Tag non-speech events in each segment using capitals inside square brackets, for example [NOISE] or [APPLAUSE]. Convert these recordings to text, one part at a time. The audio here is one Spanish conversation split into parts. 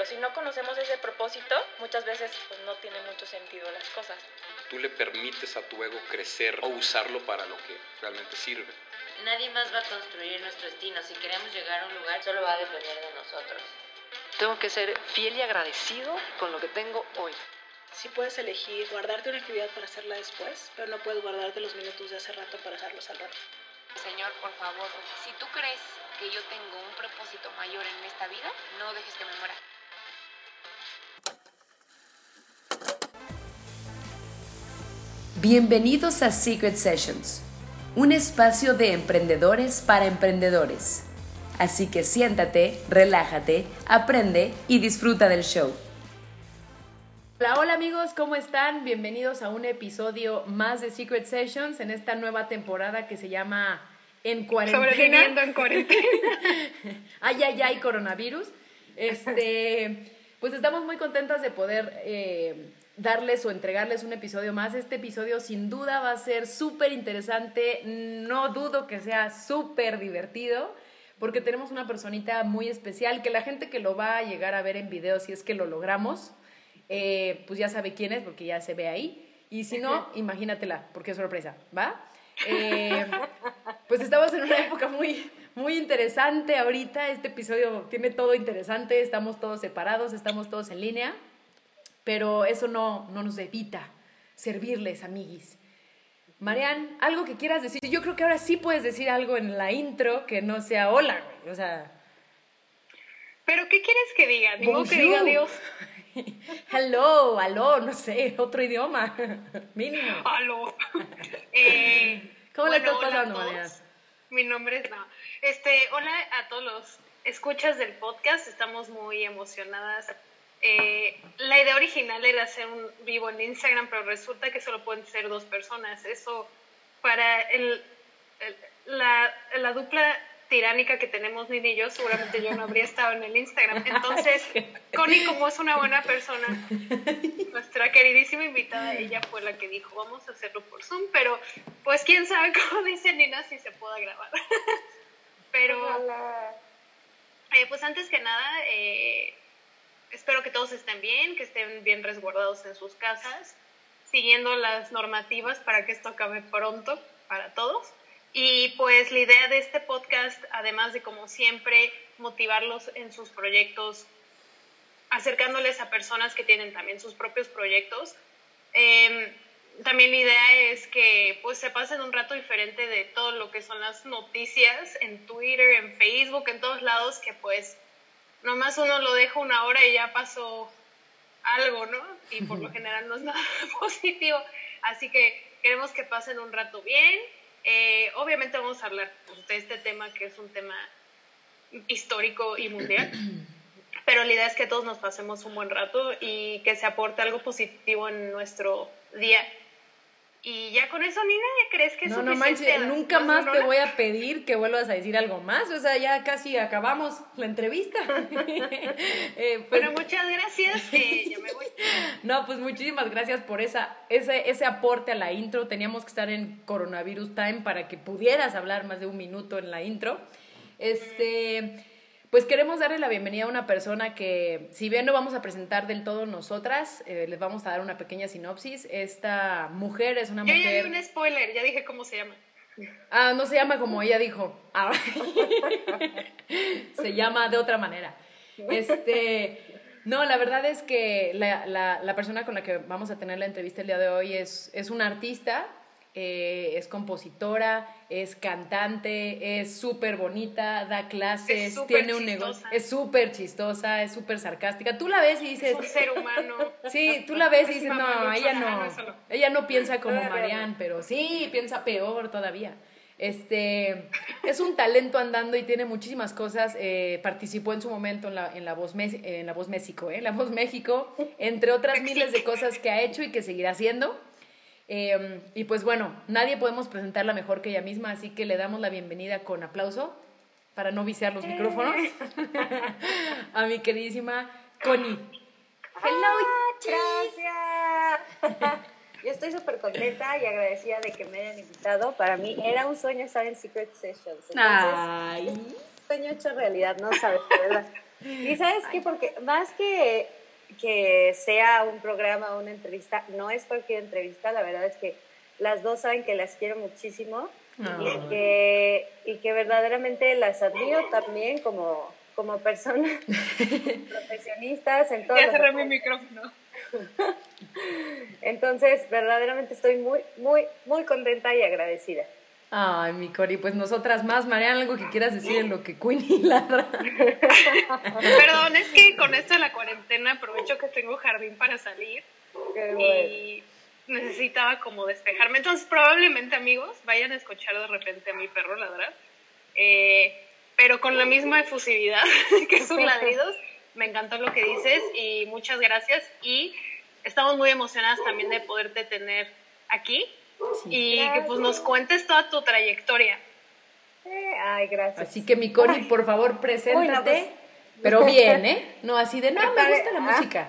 pero si no conocemos ese propósito, muchas veces pues, no tiene mucho sentido las cosas. Tú le permites a tu ego crecer o usarlo para lo que realmente sirve. Nadie más va a construir nuestro destino. Si queremos llegar a un lugar, solo va a depender de nosotros. Tengo que ser fiel y agradecido con lo que tengo hoy. Sí puedes elegir guardarte una actividad para hacerla después, pero no puedes guardarte los minutos de hace rato para hacerlos al rato. Señor, por favor, si tú crees que yo tengo un propósito mayor en esta vida, no dejes que me muera. Bienvenidos a Secret Sessions, un espacio de emprendedores para emprendedores. Así que siéntate, relájate, aprende y disfruta del show. Hola, hola amigos, ¿cómo están? Bienvenidos a un episodio más de Secret Sessions en esta nueva temporada que se llama En Cuarentena. Sobreviviendo en cuarentena. [LAUGHS] ay, ay, ay, coronavirus. Este, pues estamos muy contentas de poder eh, darles o entregarles un episodio más. Este episodio sin duda va a ser súper interesante. No dudo que sea súper divertido porque tenemos una personita muy especial que la gente que lo va a llegar a ver en video, si es que lo logramos, eh, pues ya sabe quién es porque ya se ve ahí. Y si no, imagínatela, porque es sorpresa, ¿va? Eh, pues estamos en una época muy, muy interesante ahorita. Este episodio tiene todo interesante. Estamos todos separados, estamos todos en línea. Pero eso no, no nos evita servirles, amiguis. Marian, algo que quieras decir. Yo creo que ahora sí puedes decir algo en la intro que no sea hola, güey. O sea. ¿Pero qué quieres que diga? Digo que diga Dios. [LAUGHS] Hello, aló, no sé, otro idioma. [LAUGHS] Mínimo. Aló. [LAUGHS] Eh, ¿Cómo bueno, estás hola a pasando. Marian? Mi nombre es no. Este, hola a todos los escuchas del podcast. Estamos muy emocionadas. Eh, la idea original era hacer un vivo en Instagram, pero resulta que solo pueden ser dos personas. Eso para el, el- la, la dupla tiránica que tenemos Nini y yo, seguramente yo no habría estado en el Instagram. Entonces, [LAUGHS] Connie, como es una buena persona, [LAUGHS] nuestra queridísima invitada, ella fue la que dijo, vamos a hacerlo por Zoom, pero pues quién sabe cómo [LAUGHS] dice Nina si se pueda grabar. pero, eh, pues antes que nada, eh, espero que todos estén bien, que estén bien resguardados en sus casas, siguiendo las normativas para que esto acabe pronto para todos. Y pues la idea de este podcast, además de como siempre motivarlos en sus proyectos, acercándoles a personas que tienen también sus propios proyectos, eh, también la idea es que pues se pasen un rato diferente de todo lo que son las noticias en Twitter, en Facebook, en todos lados, que pues nomás uno lo deja una hora y ya pasó algo, ¿no? Y por lo general no es [LAUGHS] nada positivo. Así que queremos que pasen un rato bien. Eh, obviamente vamos a hablar de este tema que es un tema histórico y mundial. [CLEARS THROAT] Pero la idea es que todos nos pasemos un buen rato y que se aporte algo positivo en nuestro día. Y ya con eso, Nina, ¿crees que es No, no manches, nunca más te voy a pedir que vuelvas a decir algo más. O sea, ya casi acabamos la entrevista. [LAUGHS] [LAUGHS] Eh, pues, Bueno, muchas gracias. eh, ya me voy. [LAUGHS] No, pues muchísimas gracias por esa, ese, ese aporte a la intro. Teníamos que estar en Coronavirus Time para que pudieras hablar más de un minuto en la intro. Este, pues queremos darle la bienvenida a una persona que, si bien no vamos a presentar del todo nosotras, eh, les vamos a dar una pequeña sinopsis. Esta mujer es una Yo ya mujer... di un spoiler, ya dije cómo se llama. Ah, no se llama como ella dijo. Ah. [LAUGHS] se llama de otra manera. Este, no, la verdad es que la, la- la persona con la que vamos a tener la entrevista el día de hoy es, es una artista, eh, es compositora, es cantante, es súper bonita, da clases, tiene un negocio, es súper chistosa, es súper sarcástica. Tú la ves y dices, Es un ser humano. [LAUGHS] Sí, tú la ves y dices, no, ella Ah, no, ella no piensa como Marianne, pero sí, piensa peor todavía. Este, es un talento andando y tiene muchísimas cosas. eh, participó en su momento en la, en la Voz, en la Voz México, ¿eh? En la Voz México, entre otras miles de cosas que ha hecho y que seguirá haciendo. Eh, y pues bueno, nadie podemos presentarla mejor que ella misma, así que le damos la bienvenida con aplauso para no viciar los micrófonos [LAUGHS] a mi queridísima Connie. Gracias. [LAUGHS] Yo estoy súper contenta y agradecida de que me hayan invitado. Para mí era un sueño estar en Secret Sessions. Entonces, Ay. sueño hecho realidad, no sabes, de verdad. Y sabes qué, porque más que, que sea un programa o una entrevista, no es cualquier entrevista, la verdad es que las dos saben que las quiero muchísimo y, que, y que verdaderamente las admiro también como, como personas [LAUGHS] profesionistas en todo. Ya cerré mi micrófono. [LAUGHS] Entonces, verdaderamente estoy muy, muy, muy contenta y agradecida. Ay, mi Cori, pues nosotras más. Mariana, algo que quieras decir en lo que Queenie ladra. Perdón, es que con esto de la cuarentena aprovecho que tengo jardín para salir Qué bueno. y necesitaba como despejarme. Entonces, probablemente, amigos, vayan a escuchar de repente a mi perro ladrar, eh, pero con la misma efusividad [LAUGHS] que sus ladridos. Me encantó lo que dices y muchas gracias. Y estamos muy emocionadas también de poderte tener aquí y que pues nos cuentes toda tu trayectoria. Eh, Ay, gracias. Así que, mi Cori, por favor, preséntate. pues. Pero [LAUGHS] bien, ¿eh? No así de, no, me gusta la ah. música.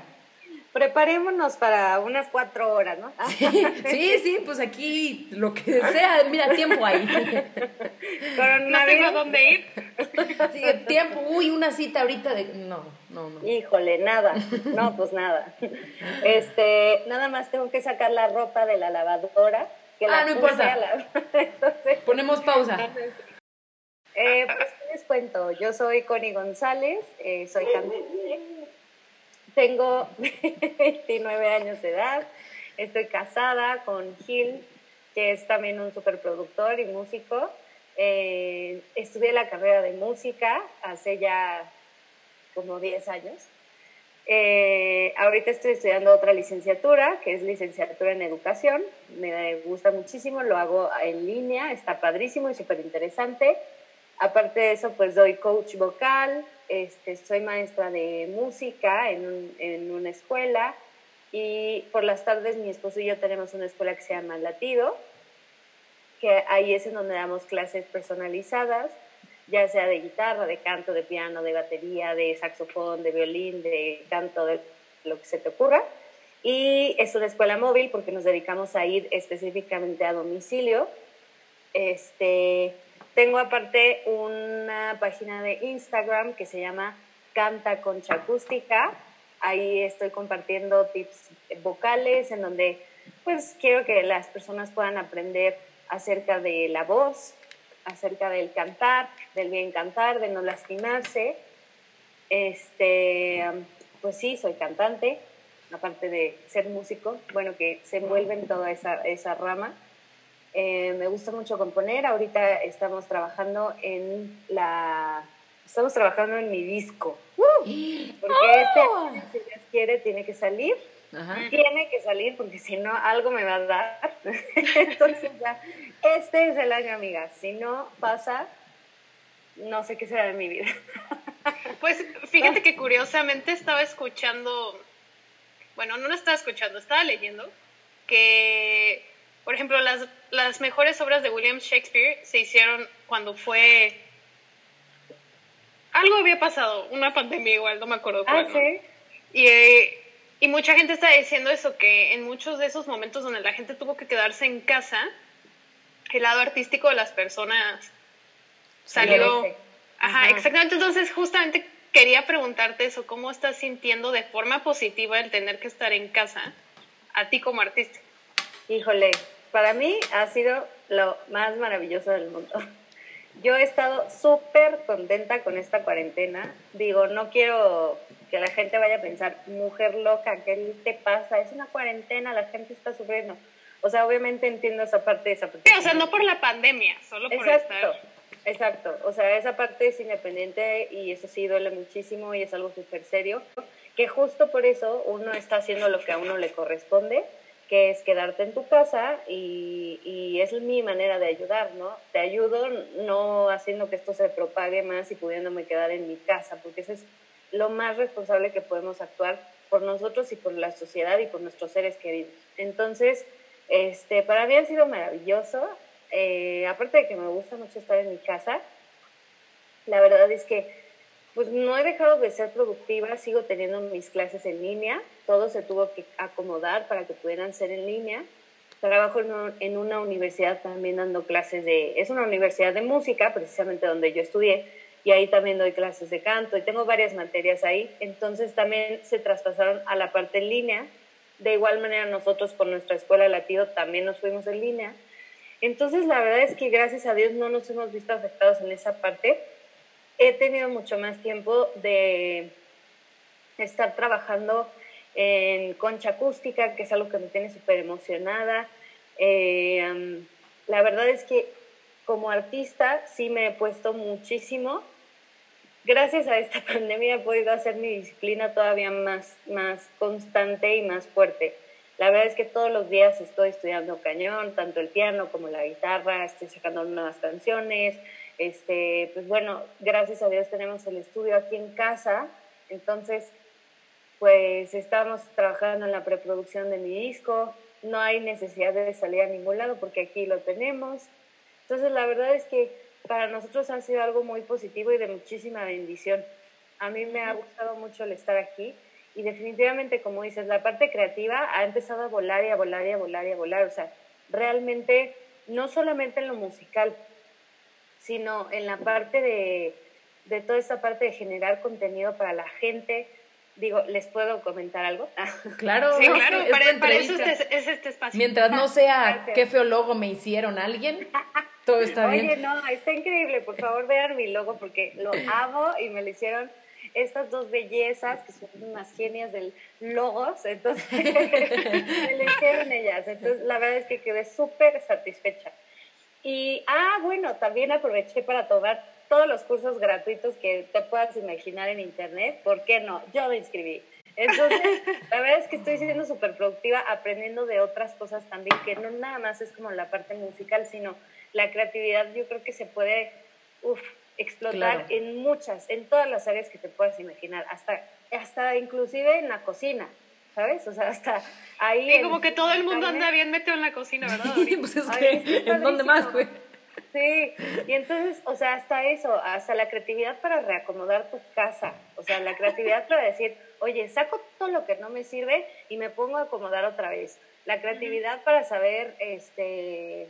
Preparémonos para unas cuatro horas, ¿no? [LAUGHS] Sí, sí, pues aquí lo que sea, mira, tiempo ahí. [LAUGHS] No tengo dónde ir. Sí, tiempo, uy, una cita ahorita de... No, no, no. Híjole, nada. No, pues nada. Este, nada más tengo que sacar la ropa de la lavadora. Que Ah, no importa. la- [LAUGHS] Entonces, Ponemos pausa. [LAUGHS] eh, pues, ¿qué les cuento? Yo soy Connie González, eh, soy cantante. Tengo [LAUGHS] 29 años de edad. Estoy casada con Gil, que es también un superproductor y músico. Eh, estudié la carrera de música hace ya como 10 años. Eh, ahorita estoy estudiando otra licenciatura, que es licenciatura en educación. Me gusta muchísimo, lo hago en línea, está padrísimo y súper interesante. Aparte de eso, pues doy coach vocal, este, soy maestra de música en, en una escuela y por las tardes mi esposo y yo tenemos una escuela que se llama Latido, que ahí es en donde damos clases personalizadas, ya sea de guitarra, de canto, de piano, de batería, de saxofón, de violín, de canto, de lo que se te ocurra. Y es una escuela móvil porque nos dedicamos a ir específicamente a domicilio. Este, tengo aparte una página de Instagram que se llama Canta Concha Acústica. Ahí estoy compartiendo tips vocales en donde pues quiero que las personas puedan aprender acerca de la voz, acerca del cantar, del bien cantar, de no lastimarse. Este, pues sí, soy cantante, aparte de ser músico, bueno, que se envuelve en toda esa, esa rama. Eh, me gusta mucho componer. Ahorita estamos trabajando en la. Estamos trabajando en mi disco. Porque este año, si Dios quiere, tiene que salir. Ajá. Tiene que salir porque si no, algo me va a dar. [LAUGHS] Entonces, ya, este es el año, amigas. Si no pasa, no sé qué será de mi vida. [LAUGHS] Pues fíjate que curiosamente estaba escuchando, bueno, no lo estaba escuchando, estaba leyendo que, por ejemplo, las, las mejores obras de William Shakespeare se hicieron cuando fue... Algo había pasado, una pandemia igual, no me acuerdo Ah. ¿no? Y, eh, y mucha gente está diciendo eso, que en muchos de esos momentos donde la gente tuvo que quedarse en casa, el lado artístico de las personas salió... Ajá. exactamente. Entonces, justamente quería preguntarte eso, ¿cómo estás sintiendo de forma positiva el tener que estar en casa a ti como artista? Híjole, para mí ha sido lo más maravilloso del mundo. Yo he estado súper contenta con esta cuarentena. Digo, no quiero que la gente vaya a pensar, mujer loca, ¿qué te pasa? Es una cuarentena, la gente está sufriendo. O sea, obviamente entiendo esa parte, esa parte. Sí, o sea, no por la pandemia, solo por Exacto, estar... exacto. O sea, esa parte es independiente y eso sí duele muchísimo y es algo súper serio. Que justo por eso uno está haciendo lo que a uno le corresponde, que es quedarte en tu casa y, y es mi manera de ayudar, ¿no? Te ayudo no haciendo que esto se propague más y pudiéndome quedar en mi casa, porque eso es lo más responsable que podemos actuar por nosotros y por la sociedad y por nuestros seres queridos. Entonces, este, para mí ha sido maravilloso. Eh, aparte de que me gusta mucho estar en mi casa, la verdad es que pues no he dejado de ser productiva, sigo teniendo mis clases en línea, todo se tuvo que acomodar para que pudieran ser en línea. Trabajo en, un- en una universidad también dando clases de, es una universidad de música, precisamente donde yo estudié, y ahí también doy clases de canto y tengo varias materias ahí. Entonces también se traspasaron a la parte en línea. De igual manera nosotros con nuestra escuela latido también nos fuimos en línea. Entonces la verdad es que gracias a Dios no nos hemos visto afectados en esa parte. He tenido mucho más tiempo de estar trabajando en concha acústica, que es algo que me tiene súper emocionada. Eh, la verdad es que como artista sí me he puesto muchísimo. Gracias a esta [LAUGHS] pandemia he podido hacer mi disciplina todavía más, más constante y más fuerte. La verdad es que todos los días estoy estudiando cañón, tanto el piano como la guitarra, estoy sacando nuevas canciones. Este, pues bueno, gracias a Dios tenemos el estudio aquí en casa, entonces pues estamos trabajando en la preproducción de mi disco, no hay necesidad de salir a ningún lado porque aquí lo tenemos. Entonces la verdad es que para nosotros ha sido algo muy positivo y de muchísima bendición. A mí me ha gustado mucho el estar aquí y definitivamente, como dices, la parte creativa ha empezado a volar y a volar y a volar y a volar. O sea, realmente, no solamente en lo musical, sino en la parte de, de toda esta parte de generar contenido para la gente. Digo, ¿les puedo comentar algo? [LAUGHS] Claro, Sí, claro, es para, para eso este- es este espacio. Mientras no sea [LAUGHS] Gracias. qué feo logo me hicieron alguien, [LAUGHS] todo está Oye, bien. no, está increíble. Por favor, vean mi logo porque lo [CLEARS THROAT] amo y me lo hicieron estas dos bellezas que son unas genias del logos. Entonces, me lo hicieron ellas. Entonces, la verdad es que quedé súper satisfecha. Y, ah, bueno, también aproveché para tomar todos los cursos gratuitos que te puedas imaginar en internet. ¿Por qué no? Yo me inscribí. Entonces, [LAUGHS] la verdad es que estoy siendo súper productiva aprendiendo de otras cosas también, que no nada más es como la parte musical, sino la creatividad yo creo que se puede uf, explotar Claro. en muchas, en todas las áreas que te puedas imaginar, hasta, hasta inclusive en la cocina, ¿sabes? O sea, hasta ahí... Sí, en como que todo el mundo anda bien metido en la cocina, ¿verdad? [LAUGHS] Pues es Ay, que, ¿en dónde más, güey? Sí, y entonces, o sea, hasta eso, hasta la creatividad para reacomodar tu casa, o sea, la creatividad para decir, oye, saco todo lo que no me sirve y me pongo a acomodar otra vez. La creatividad para saber, este,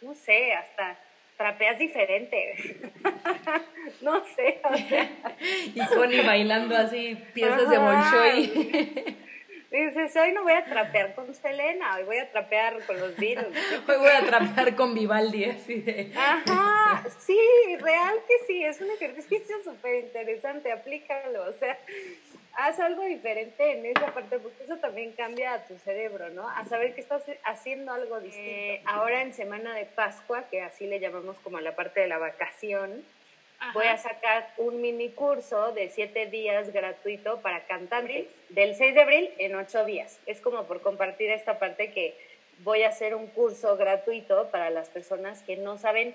no sé, hasta trapeas diferente. [LAUGHS] no sé, o sea, [LAUGHS] Y Connie bailando así, piezas de Ajá. Bolshoi. Dices, hoy no voy a trapear con Selena, hoy voy a trapear con los Beatles. [LAUGHS] Hoy voy a trapear con Vivaldi, así de... Ajá, sí, real que sí, es un ejercicio súper interesante, aplícalo, o sea, haz algo diferente en esa parte, porque eso también cambia a tu cerebro, ¿no? A saber que estás haciendo algo distinto. Eh, ahora en Semana de Pascua, que así le llamamos como la parte de la vacación, Ajá. voy a sacar un mini curso de siete días gratuito para cantantes del 6 de abril en ocho días. Es como por compartir esta parte que voy a hacer un curso gratuito para las personas que no saben,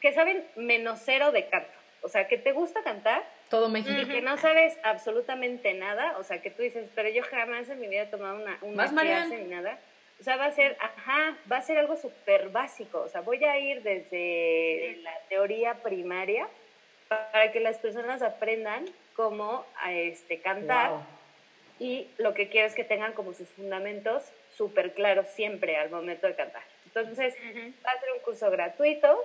que saben menos cero de canto. O sea, que te gusta cantar Todo y México. que no sabes absolutamente nada. O sea, que tú dices, pero yo jamás en mi vida he tomado una, una clase ni nada. O sea, va a ser, ajá, va a ser algo súper básico. O sea, voy a ir desde la teoría primaria para que las personas aprendan cómo a, este, cantar Wow. y lo que quiero es que tengan como sus fundamentos súper claros siempre al momento de cantar. Entonces, va a ser un curso gratuito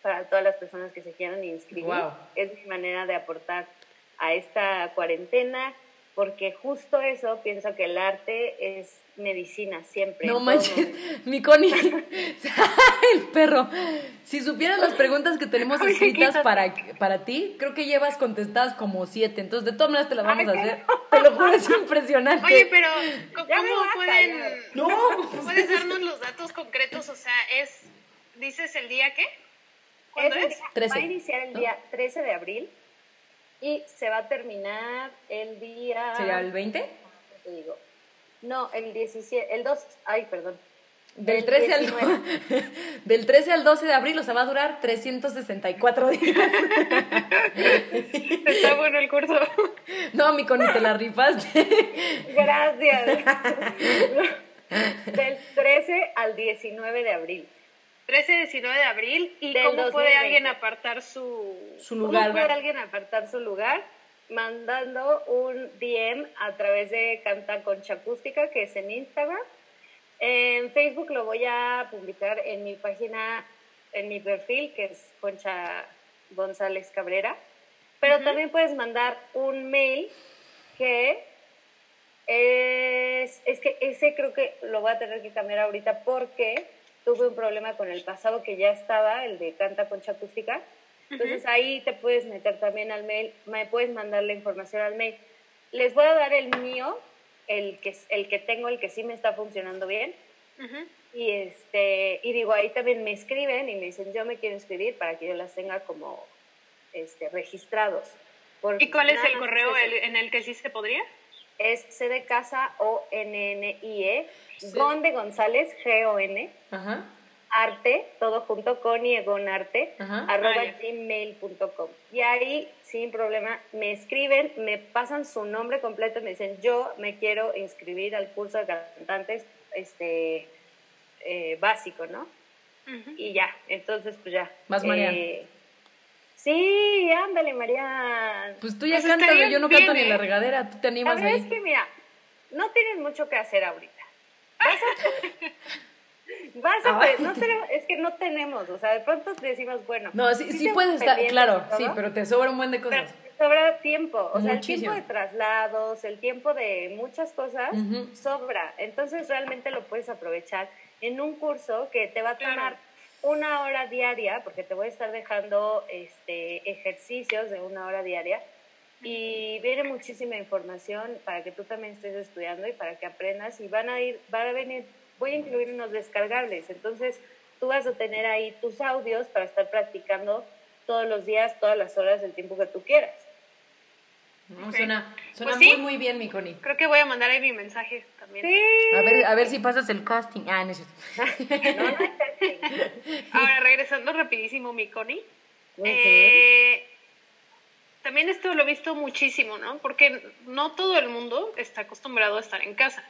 para todas las personas que se quieran inscribir. Wow. Es mi manera de aportar a esta cuarentena, porque justo eso pienso que el arte es medicina siempre. No manches, [LAUGHS] mi Connie, [LAUGHS] el perro. Si supieras las preguntas que tenemos [LAUGHS] escritas para, para ti, creo que llevas contestadas como siete. Entonces, de todas maneras te las vamos a hacer. Te lo juro, es impresionante. Oye, pero ¿cómo basta, pueden. No, puedes darnos los datos concretos? O sea, es, dices el día qué? ¿Cuándo Es el es? día- 13, Va a iniciar el ¿no? día 13 de abril y se va a terminar el día... ¿Sería el 20? te digo? No, el 17, el 2, ay, perdón. Del El 13, al, 19. [LAUGHS] del 13 al 12 de abril, o sea, va a durar 364 días. [LAUGHS] Está bueno el curso. No, mi Connie, te la rifaste. Gracias. [LAUGHS] Del 13 al 19 de abril. 13-19 de abril. ¿Y Del cómo puede 2020. alguien apartar su, Su ¿Cómo lugar. puede alguien apartar su lugar? Mandando un DM a través de Canta Concha Acústica, que es en Instagram. En Facebook lo voy a publicar en mi página, en mi perfil, que es Concha González Cabrera, pero también puedes mandar un mail que es, es que ese creo que lo voy a tener que cambiar ahorita porque tuve un problema con el pasado que ya estaba, el de Canta Concha Acústica. Entonces ahí te puedes meter también al mail, me puedes mandar la información al mail. Les voy a dar el mío, el que, el que tengo, el que sí me está funcionando bien. Y este y digo, ahí también me escriben y me dicen, yo me quiero inscribir para que yo las tenga como este, registrados. ¿Y cuál es el correo el- en el que sí se podría? Es C de casa O N N I E Gon de González G O N Ajá. arte todo junto con y Egon arte Ajá. arroba Ah, gmail.com y ahí sin problema me escriben me pasan su nombre completo y me dicen yo me quiero inscribir al curso de cantantes este eh, básico no y ya entonces pues ya. Eh, sí ándale Marian Pues tú ya Pues cantas, yo no canto ni en la regadera, tú te la animas verdad ahí. es que mira no tienes mucho que hacer ahorita vas a [LAUGHS] Vas a, Ah. pues, [LAUGHS] no tenemos, es que no tenemos, o sea, de pronto decimos, bueno. No, sí, sí puedes estar, claro, sí, pero te sobra un buen de pero cosas. sobra tiempo, o sea, el Muchísimo. tiempo de traslados, el tiempo de muchas cosas, sobra. Entonces realmente lo puedes aprovechar en un curso que te va a Claro. Una hora diaria, porque te voy a estar dejando este, ejercicios de una hora diaria. Y viene muchísima información para que tú también estés estudiando y para que aprendas. Y van a ir, van a venir, voy a incluir unos descargables. Entonces tú vas a tener ahí tus audios para estar practicando todos los días, todas las horas, del tiempo que tú quieras. No, Suena, suena Pues sí. muy, muy bien, mi Connie. Creo que voy a mandar ahí mi mensaje también. Sí. A ver, a ver si pasas el casting. Ah, no es cierto. [LAUGHS] No, [LAUGHS] no. Ahora, regresando rapidísimo, mi Connie. Ujú. Eh, también esto lo he visto muchísimo, ¿no? Porque no todo el mundo está acostumbrado a estar en casa.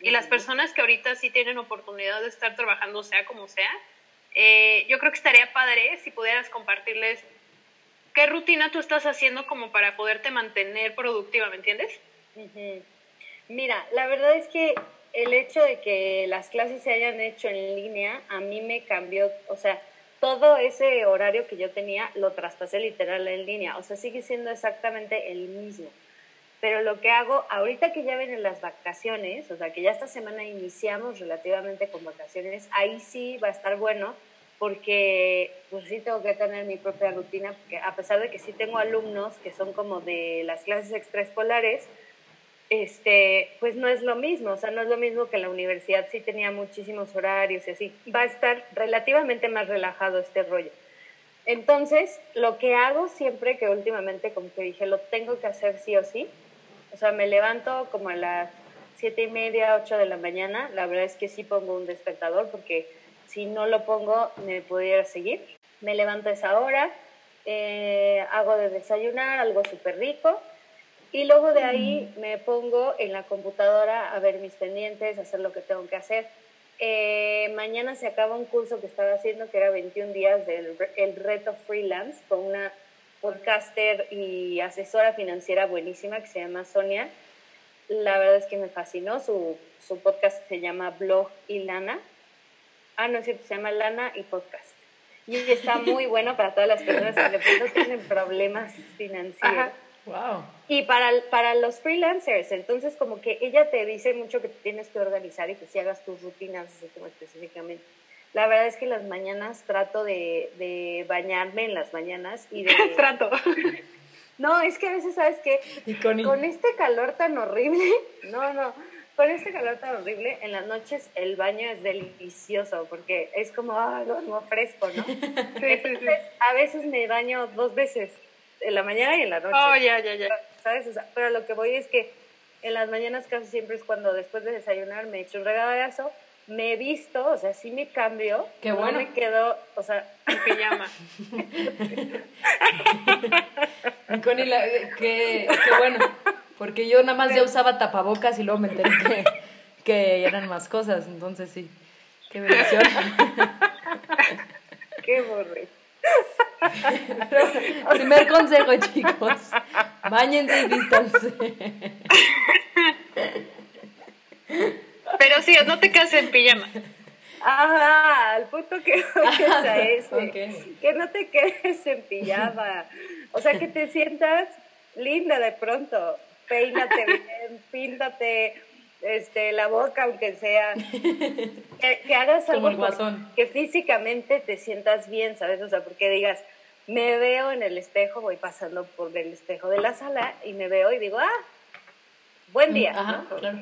Y las personas que ahorita sí tienen oportunidad de estar trabajando, sea como sea, eh, yo creo que estaría padre si pudieras compartirles qué rutina tú estás haciendo como para poderte mantener productiva, ¿me entiendes? Mira, la verdad es que el hecho de que las clases se hayan hecho en línea a mí me cambió, o sea, todo ese horario que yo tenía lo traspasé literal en línea, o sea, sigue siendo exactamente el mismo. Pero lo que hago, ahorita que ya vienen las vacaciones, o sea, que ya esta semana iniciamos relativamente con vacaciones, ahí sí va a estar bueno, porque pues sí tengo que tener mi propia rutina, porque a pesar de que sí tengo alumnos que son como de las clases extraescolares, este, pues no es lo mismo, o sea, no es lo mismo que la universidad sí tenía muchísimos horarios y así. Va a estar relativamente más relajado este rollo. Entonces, lo que hago siempre que últimamente, como que dije, lo tengo que hacer sí o sí, o sea, me levanto como a las siete y media, ocho de la mañana, la verdad es que sí pongo un despertador porque si no lo pongo me pudiera seguir. Me levanto a esa hora, eh, hago de desayunar algo súper rico y luego de ahí me pongo en la computadora a ver mis pendientes, a hacer lo que tengo que hacer. Eh, mañana se acaba un curso que estaba haciendo que era 21 días del el reto freelance con una podcaster y asesora financiera buenísima que se llama Sonia. La verdad es que me fascinó. Su, su podcast se llama Blog y Lana. Ah, no es cierto, se llama Lana y Podcast. Y está muy bueno para todas las personas que de pronto tienen problemas financieros. Ajá. Wow. Y para, para los freelancers, entonces como que ella te dice mucho que tienes que organizar y que si hagas tus rutinas así como específicamente. La verdad es que las mañanas trato de, de bañarme en las mañanas y de... [LAUGHS] Trato. No, es que a veces, ¿sabes qué? Y Connie. Con este calor tan horrible, [LAUGHS] no, no, con este calor tan horrible, en las noches el baño es delicioso porque es como, ah, duermo fresco, ¿no? [LAUGHS] Entonces, a veces me baño dos veces, en la mañana y en la noche. Oh, ya, ya, ya. ¿sabes? O sea, pero lo que voy es que en las mañanas casi siempre es cuando después de desayunar me echo un regadazo, me he visto, o sea, sí me cambio. Qué no bueno. me quedo, o sea, En pijama. [LAUGHS] Connie, la- qué, qué bueno. Porque yo nada más ya usaba tapabocas y luego me enteré que, [LAUGHS] que eran más cosas. Entonces sí. Qué bendición. [LAUGHS] qué borre. [LAUGHS] Primer consejo, chicos. Báñense y vístanse. Pero sí, no te cases en pijama. Ajá, al punto que a ese. Ok. Que no te quedes en pijama. O sea, que te sientas linda de pronto. Peínate bien, [LAUGHS] píntate este, la boca, aunque sea. [LAUGHS] Que, que hagas Como algo el que físicamente te sientas bien, ¿sabes? O sea, porque digas, me veo en el espejo, voy pasando por el espejo de la sala y me veo y digo, ah, buen día. Ajá, ¿no? claro.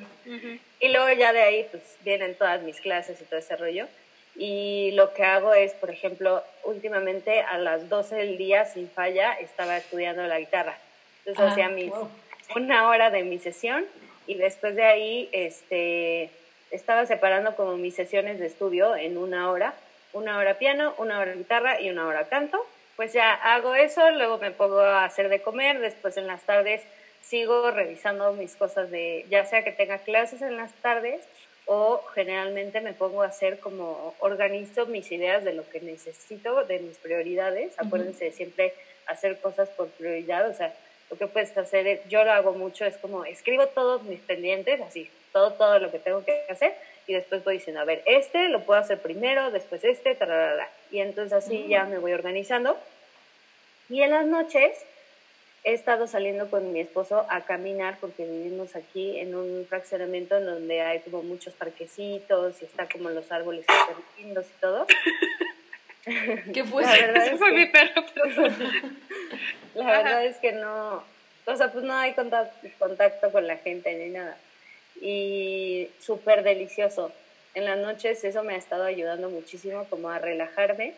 Y luego ya de ahí, pues vienen todas mis clases y todo ese rollo. Y lo que hago es, por ejemplo, últimamente a las 12 del día, sin falla, estaba estudiando la guitarra. Entonces Ah, hacía mis, wow. Una hora de mi sesión y después de ahí este, estaba separando como mis sesiones de estudio en una hora. Una hora piano, una hora guitarra y una hora canto. Pues ya hago eso, luego me pongo a hacer de comer, después en las tardes sigo revisando mis cosas de, ya sea que tenga clases en las tardes o generalmente me pongo a hacer como organizo mis ideas de lo que necesito, de mis prioridades. Acuérdense de siempre hacer cosas por prioridad, o sea, lo que puedes hacer, es- yo lo hago mucho, es como escribo todos mis pendientes, así, todo, todo lo que tengo que hacer y después voy diciendo, a ver, este lo puedo hacer primero, después este, tararara. Y entonces así ya me voy organizando. Y en las noches he estado saliendo con mi esposo a caminar porque vivimos aquí en un fraccionamiento en donde hay como muchos parquecitos y está como los árboles lindos y todo. [LAUGHS] [LAUGHS] ¿Qué fue? La verdad es [LAUGHS] que- mi perro. [LAUGHS] La verdad es que no, o sea, pues no hay contacto, contacto con la gente ni nada. Y súper delicioso. En las noches eso me ha estado ayudando muchísimo como a relajarme.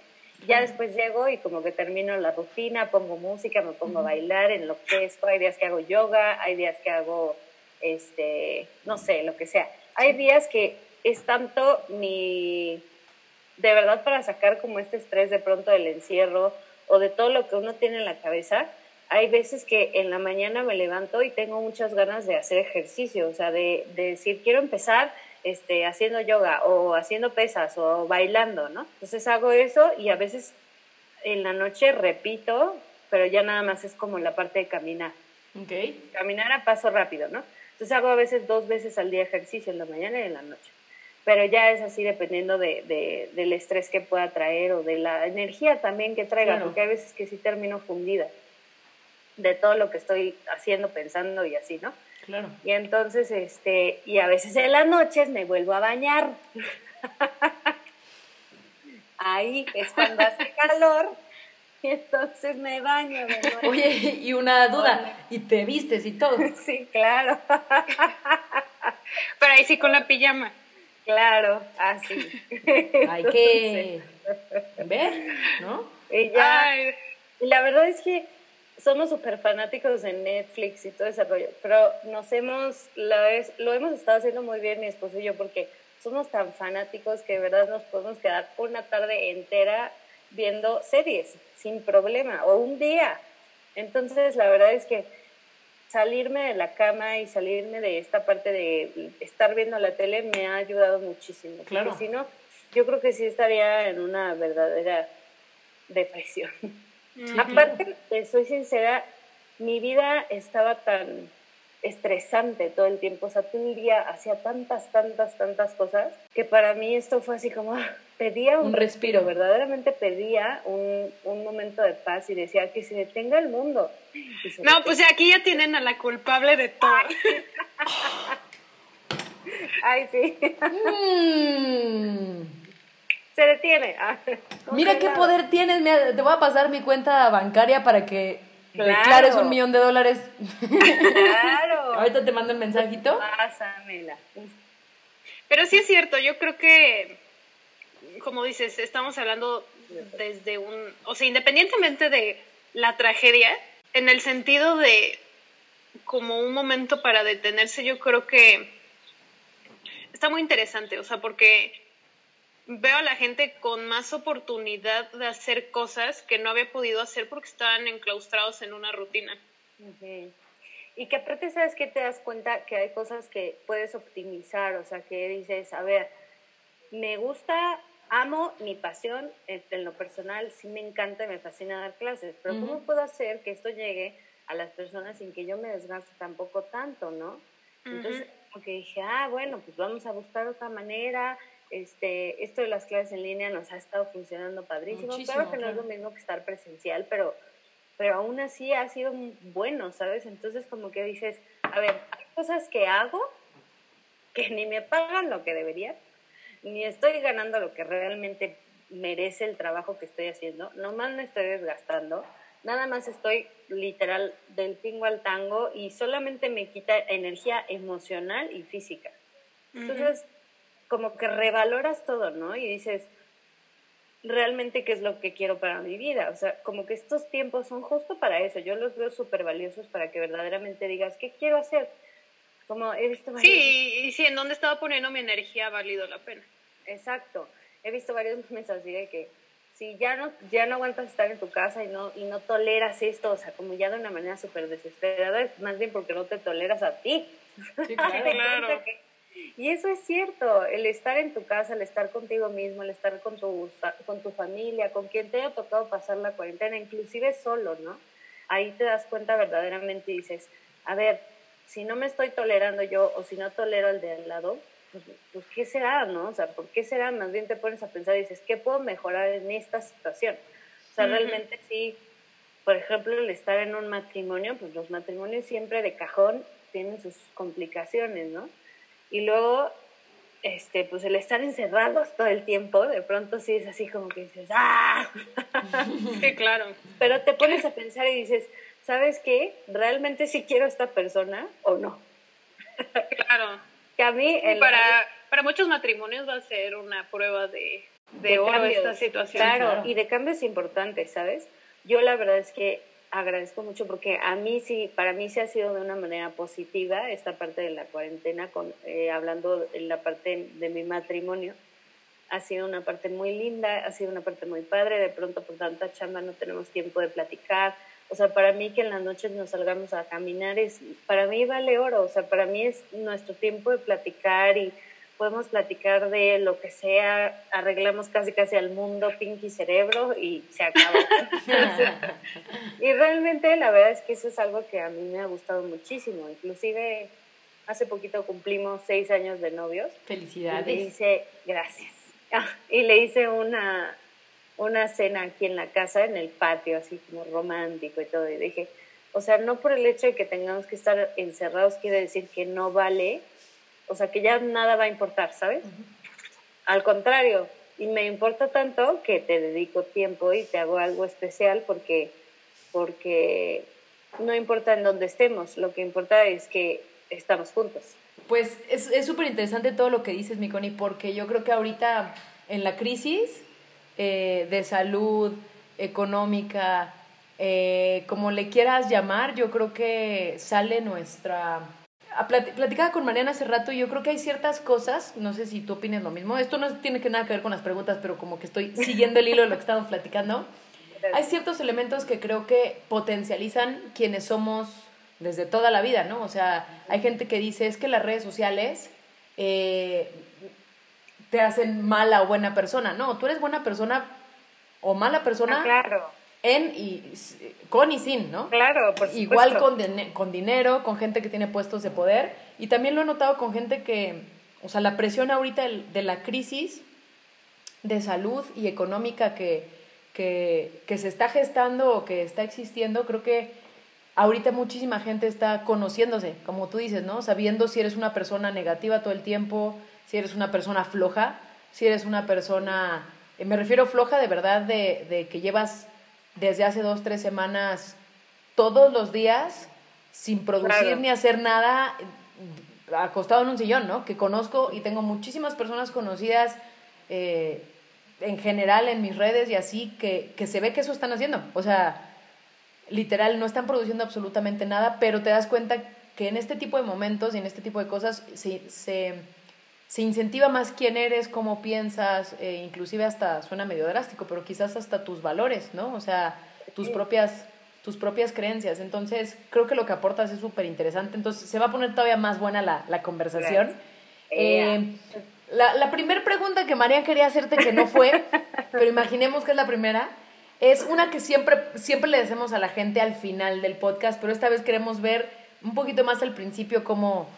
Ya después llego y como que termino la rutina, pongo música, me pongo a bailar, enloquezco. Hay días que hago yoga, hay días que hago, este, no sé, lo que sea. Hay días que es tanto mi, de verdad para sacar como este estrés de pronto del encierro o de todo lo que uno tiene en la cabeza, hay veces que en la mañana me levanto y tengo muchas ganas de hacer ejercicio, o sea, de, de decir, quiero empezar este, haciendo yoga o haciendo pesas o bailando, ¿no? Entonces hago eso y a veces en la noche repito, pero ya nada más es como la parte de caminar. Ok. Caminar a paso rápido, ¿no? Entonces hago a veces dos veces al día ejercicio, en la mañana y en la noche. Pero ya es así dependiendo de, de- del estrés que pueda traer o de la energía también que traiga, Claro. porque hay veces que sí termino fundida de todo lo que estoy haciendo, pensando y así, ¿no? Claro. Y entonces, este, y a veces en las noches me vuelvo a bañar. [LAUGHS] Ahí es cuando hace calor y entonces me baño de nuevo. Oye, y una duda, y te vistes y todo. [LAUGHS] Sí, claro, [LAUGHS] Pero ahí sí con la pijama. Claro, así. [LAUGHS] Hay que ver, [LAUGHS] ¿no? Y ya, Ay, y la verdad es que somos súper fanáticos de Netflix y todo ese rollo, pero nos hemos, la es- lo hemos estado haciendo muy bien mi esposo y yo porque somos tan fanáticos que de verdad nos podemos quedar una tarde entera viendo series sin problema o un día. Entonces la verdad es que salirme de la cama y salirme de esta parte de estar viendo la tele me ha ayudado muchísimo. porque Claro. si no, yo creo que sí estaría en una verdadera depresión. [LAUGHS] Aparte, te soy sincera, mi vida estaba tan estresante todo el tiempo, o sea, todo el día hacía tantas, tantas, tantas cosas, que para mí esto fue así como, ah, pedía un, Un respiro. verdaderamente pedía un, un momento de paz y decía que se detenga el mundo. No, pues aquí ya tienen a la culpable de todo. Ay, sí, Mm. se detiene. Ah, Mira qué poder tienes. mira, te voy a pasar mi cuenta bancaria para que Claro. declares un millón de dólares. Claro. [LAUGHS] Ahorita te mando el mensajito. Pásamela. Pero sí es cierto, yo creo que, como dices, estamos hablando desde un, o sea, independientemente de la tragedia, en el sentido de como un momento para detenerse, yo creo que está muy interesante, o sea, porque veo a la gente con más oportunidad de hacer cosas que no había podido hacer porque estaban enclaustrados en una rutina. Y que aparte, ¿sabes que Te das cuenta que hay cosas que puedes optimizar, o sea, que dices, a ver, me gusta, amo mi pasión en lo personal, sí me encanta y me fascina dar clases, pero ¿cómo Ujú. puedo hacer que esto llegue a las personas sin que yo me desgaste tampoco tanto, no? Entonces, como que dije, ah, bueno, pues vamos a buscar otra manera, Este, esto de las clases en línea nos ha estado funcionando padrísimo. Muchísimo, claro que no es claro. lo mismo que estar presencial, pero, pero aún así ha sido bueno, ¿sabes? Entonces como que dices, a ver, hay cosas que hago que ni me pagan lo que debería, ni estoy ganando lo que realmente merece el trabajo que estoy haciendo, nomás me estoy desgastando, nada más estoy literal del pingo al tango y solamente me quita energía emocional y física. Entonces, como que revaloras todo, ¿no? Y dices, realmente qué es lo que quiero para mi vida. O sea, como que estos tiempos son justo para eso. Yo los veo súper valiosos para que verdaderamente digas, ¿qué quiero hacer? Como he visto varios- Sí, y si en dónde estaba poniendo mi energía ha valido la pena. Exacto. He visto varios [LAUGHS] memes así de que si ya no, ya no aguantas estar en tu casa y no, y no toleras esto, o sea, como ya de una manera súper desesperada, es más bien porque no te toleras a ti. Sí, [LAUGHS] claro. Claro. cuenta que- Y eso es cierto, el estar en tu casa, el estar contigo mismo, el estar con tu, con tu familia, con quien te haya tocado pasar la cuarentena, inclusive solo, ¿no? Ahí te das cuenta verdaderamente y dices, a ver, si no me estoy tolerando yo o si no tolero al de al lado, pues, pues ¿qué será, no? O sea, ¿por qué será? Más bien te pones a pensar y dices, ¿qué puedo mejorar en esta situación? O sea, realmente sí, por ejemplo, el estar en un matrimonio, pues los matrimonios siempre de cajón tienen sus complicaciones, ¿no? Y luego, este, pues el estar encerrados todo el tiempo, de pronto sí es así como que dices, ¡ah! [LAUGHS] Sí, claro. Pero te pones a pensar y dices, ¿sabes qué? ¿Realmente sí quiero a esta persona o no? Claro. [LAUGHS] Que a mí, en la- Para, para muchos matrimonios va a ser una prueba de, de, de oro cambios. esta situación. Claro, claro. y de cambios importantes, ¿sabes? Yo la verdad es que agradezco mucho porque a mí sí, para mí sí ha sido de una manera positiva esta parte de la cuarentena, con, eh, hablando en la parte de mi matrimonio. Ha sido una parte muy linda, ha sido una parte muy padre. De pronto, por tanta chamba, no tenemos tiempo de platicar. O sea, para mí que en las noches nos salgamos a caminar es, para mí vale oro. O sea, para mí es nuestro tiempo de platicar y podemos platicar de lo que sea, arreglamos casi casi al mundo, Pinky Cerebro y se acabó. [LAUGHS] y realmente la verdad es que eso es algo que a mí me ha gustado muchísimo. Inclusive hace poquito cumplimos seis años de novios y le Felicidades. hice, gracias. [LAUGHS] Y le hice una, una cena aquí en la casa, en el patio, así como romántico y todo. Y dije, o sea, no por el hecho de que tengamos que estar encerrados quiere decir que no vale, o sea, que ya nada va a importar, ¿sabes? Al contrario, y me importa tanto que te dedico tiempo y te hago algo especial porque, porque no importa en dónde estemos, lo que importa es que estamos juntos. Pues es es súper interesante todo lo que dices, mi Connie, porque yo creo que ahorita en la crisis eh, de salud, económica, eh, como le quieras llamar, yo creo que sale nuestra... Platicaba con Mariana hace rato y yo creo que hay ciertas cosas, no sé si tú opinas lo mismo, esto no tiene que nada que ver con las preguntas, pero como que estoy siguiendo el hilo de lo que estamos platicando. Hay ciertos elementos que creo que potencializan quienes somos desde toda la vida, ¿no? O sea, hay gente que dice, es que las redes sociales eh, te hacen mala o buena persona. No, tú eres buena persona o mala persona Ah, claro, en y con y sin, ¿no? claro, por Igual supuesto. con, dine- con dinero, con gente que tiene puestos de poder. Y también lo he notado con gente que, o sea, la presión ahorita de la crisis de salud y económica que, que, que se está gestando o que está existiendo, creo que ahorita muchísima gente está conociéndose, como tú dices, ¿no? Sabiendo si eres una persona negativa todo el tiempo, si eres una persona floja, si eres una persona, eh, me refiero floja de verdad, de, de que llevas desde hace dos, tres semanas todos los días sin producir Claro. ni hacer nada, acostado en un sillón, ¿no? Que conozco y tengo muchísimas personas conocidas eh, en general en mis redes y así que, que se ve que eso están haciendo. O sea, literal, no están produciendo absolutamente nada, pero te das cuenta que en este tipo de momentos y en este tipo de cosas se, se, se incentiva más quién eres, cómo piensas, eh, inclusive hasta suena medio drástico, pero quizás hasta tus valores, ¿no? O sea, tus Sí. propias tus propias creencias. Entonces, creo que lo que aportas es súper interesante. Entonces, se va a poner todavía más buena la, la conversación. Gracias. Eh, la la primera pregunta que María quería hacerte, que no fue, [LAUGHS] pero imaginemos que es la primera, es una que siempre, siempre le decimos a la gente al final del podcast, pero esta vez queremos ver un poquito más al principio cómo,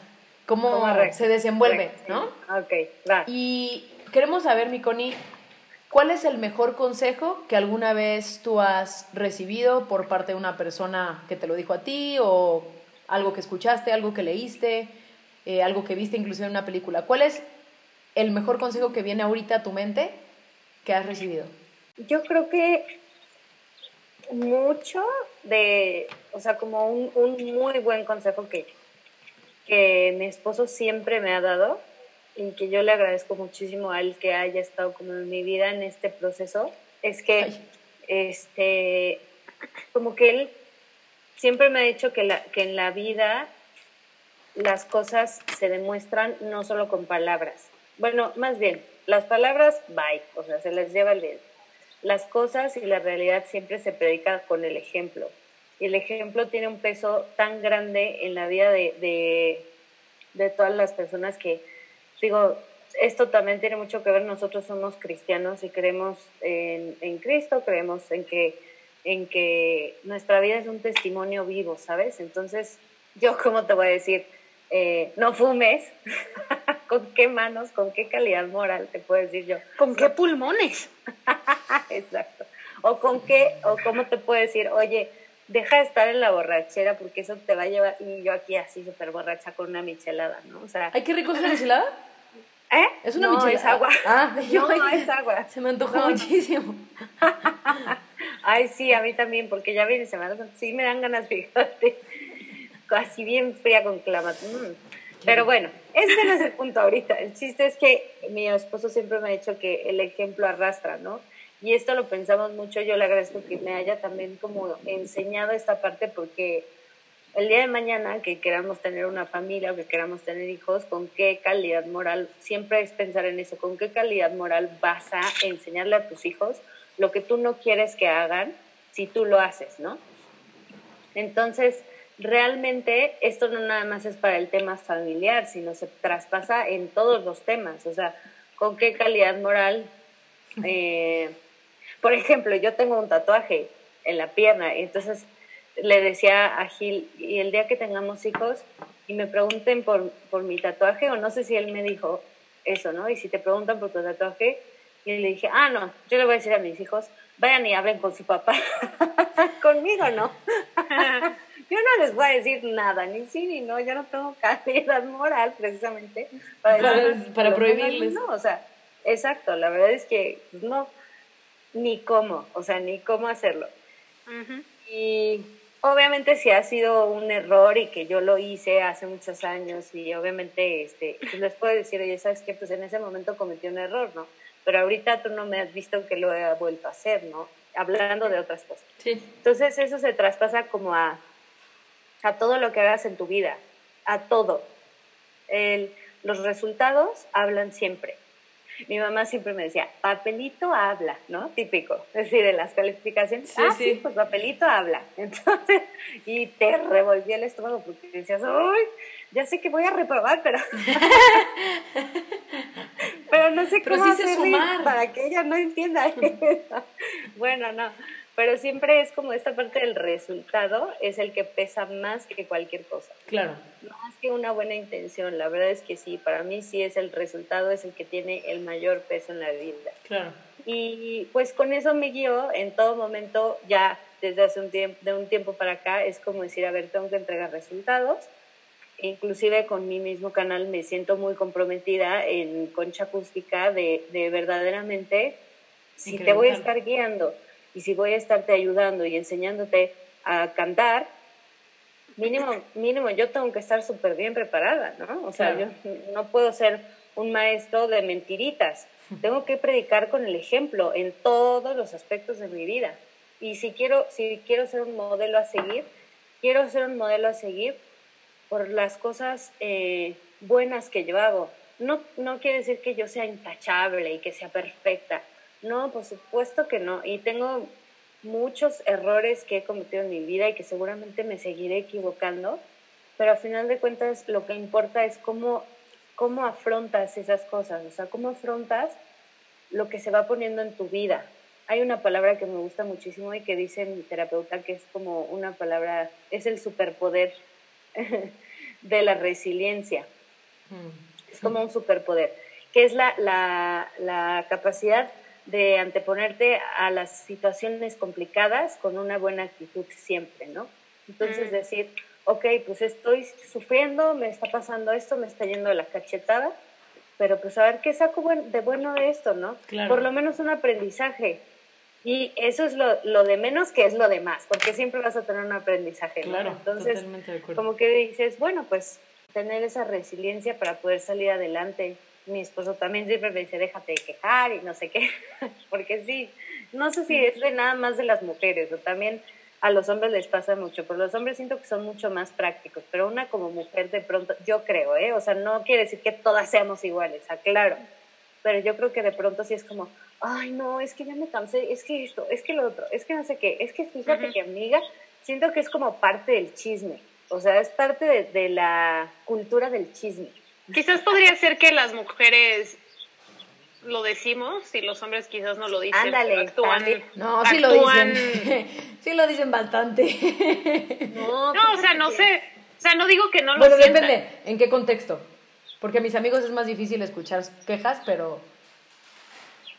cómo ¿Cómo reacc- se desenvuelve, ¿no? Ok, va. Y queremos saber, mi Connie, ¿cuál es el mejor consejo que alguna vez tú has recibido por parte de una persona que te lo dijo a ti o algo que escuchaste, algo que leíste, eh, algo que viste inclusive en una película? ¿Cuál es el mejor consejo que viene ahorita a tu mente que has recibido? Yo creo que mucho de, o sea, como un, un muy buen consejo que, que mi esposo siempre me ha dado y que yo le agradezco muchísimo a él que haya estado como en mi vida en este proceso, es que, este, como que él siempre me ha dicho que, la, que en la vida las cosas se demuestran no solo con palabras. Bueno, más bien, las palabras, bye, o sea, se les lleva el viento las cosas y la realidad siempre se predica con el ejemplo. Y el ejemplo tiene un peso tan grande en la vida de, de, todas las personas que, digo, esto también tiene mucho que ver, nosotros somos cristianos y creemos en, en Cristo, creemos en que, en que nuestra vida es un testimonio vivo, ¿sabes? Entonces, yo, [LAUGHS] ¿cómo te voy a decir? Eh, no fumes, [LAUGHS] ¿con qué manos, con qué calidad moral te puedo decir yo? ¿Con qué pulmones? [LAUGHS] Exacto. O con qué, o cómo te puedo decir, oye, deja de estar en la borrachera porque eso te va a llevar, y yo aquí así súper borracha con una michelada, ¿no? O sea... ¿Ay, qué rico es una michelada? [LAUGHS] ¿Eh? Es una no, michelada. es agua. [LAUGHS] Ah, [LAUGHS] no, no es agua. Se me antojó No, no. muchísimo. Ay, sí, a mí también, porque ya viene Semana Santa, sí me dan ganas, fíjate. Así bien fría con clama. Mm. Pero bueno, ese no es el punto ahorita. El chiste es que mi esposo siempre me ha dicho que el ejemplo arrastra, ¿no? Y esto lo pensamos mucho. Yo le agradezco que me haya también como enseñado esta parte porque el día de mañana que queramos tener una familia o que queramos tener hijos, ¿con qué calidad moral? Siempre es pensar en eso. ¿Con qué calidad moral vas a enseñarle a tus hijos lo que tú no quieres que hagan si tú lo haces, ¿no? Entonces, realmente esto no nada más es para el tema familiar, sino se traspasa en todos los temas. O sea, ¿con qué calidad moral? Eh, por ejemplo, yo tengo un tatuaje en la pierna, y entonces le decía a Gil, y el día que tengamos hijos y me pregunten por, por mi tatuaje, o no sé si él me dijo eso, ¿no? Y si te preguntan por tu tatuaje, y le dije, ah, no, yo le voy a decir a mis hijos, vayan y hablen con su papá. [LAUGHS] Conmigo no. [LAUGHS] yo no les voy a decir nada, ni sí ni no, yo no tengo calidad moral precisamente para, Para- decirles para prohibirles. No, o sea, exacto, la verdad es que pues, no, ni cómo, o sea, ni cómo hacerlo. Y obviamente si ha sido un error y que yo lo hice hace muchos años y obviamente este, pues les puedo decir, oye, ¿sabes qué? Pues en ese momento cometí un error, ¿no? Pero ahorita tú no me has visto que lo he vuelto a hacer, ¿no? Hablando de otras cosas. Sí. Entonces eso se traspasa como a, a todo lo que hagas en tu vida, a todo. El- los resultados hablan siempre. Mi mamá siempre me decía, papelito habla, ¿no? Típico, es decir, de las calificaciones. Sí, ah, sí. sí, pues papelito habla. [LAUGHS] Entonces, y te revolvía el estómago porque decías, ¡ay! Ya sé que voy a reprobar, pero. [LAUGHS] pero no sé Pero cómo sí sumar. para que ella no entienda [LAUGHS] eso. bueno, no. Pero siempre es como esta parte del resultado es el que pesa más que cualquier cosa Claro. más que una buena intención, la verdad es que sí, para mí sí es el resultado, es el que tiene el mayor peso en la vida. Claro. Y pues con eso me guío en todo momento, ya desde hace un tiempo, de un tiempo para acá, es como decir, a ver, tengo que entregar resultados. Inclusive con mi mismo canal me siento muy comprometida en Concha Acústica de, de verdaderamente, si te voy a estar guiando y si voy a estarte ayudando y enseñándote a cantar, mínimo, mínimo yo tengo que estar súper bien preparada, ¿no? O sea, Claro. yo no puedo ser un maestro de mentiritas. [LAUGHS] Tengo que predicar con el ejemplo en todos los aspectos de mi vida. Y si quiero, si quiero ser un modelo a seguir, quiero ser un modelo a seguir por las cosas eh, buenas que yo hago. No, no quiere decir que yo sea intachable y que sea perfecta. No, por supuesto que no. Y tengo muchos errores que he cometido en mi vida y que seguramente me seguiré equivocando, pero a final de cuentas lo que importa es cómo, cómo afrontas esas cosas, o sea, cómo afrontas lo que se va poniendo en tu vida. Hay una palabra que me gusta muchísimo y que dice mi terapeuta que es como una palabra, es el superpoder [LAUGHS] de la resiliencia. Es como un superpoder. que es la, la, la capacidad de anteponerte a las situaciones complicadas con una buena actitud siempre, ¿no? Entonces Mm. decir, ok, pues estoy sufriendo, me está pasando esto, me está yendo la cachetada, pero pues a ver qué saco de bueno de esto, ¿no? Claro. Por lo menos un aprendizaje. Y eso es lo, lo de menos que es lo de más, porque siempre vas a tener un aprendizaje, ¿no? Claro, Entonces, de acuerdo. como que dices, bueno, pues tener esa resiliencia para poder salir adelante. Mi esposo también siempre me dice, déjate de quejar y no sé qué, [LAUGHS] porque sí, no sé si es de nada más de las mujeres o también a los hombres les pasa mucho, pero los hombres siento que son mucho más prácticos, pero una como mujer de pronto, yo creo, ¿eh? O sea, no quiere decir que todas seamos iguales, aclaro, pero yo creo que de pronto sí es como, ay, no, es que ya me cansé, es que esto, es que lo otro, es que no sé qué, es que fíjate que amiga, siento que es como parte del chisme, o sea, es parte de, de la cultura del chisme. Quizás podría ser que las mujeres lo decimos y los hombres quizás no lo dicen. Ándale, actúan. también. No, sí lo actúan- dicen. [LAUGHS] sí lo dicen bastante. No, No, o sea, no sé. O sea, no digo que no lo bueno, depende. ¿En qué contexto? Porque a mis amigos es más difícil escuchar quejas, pero...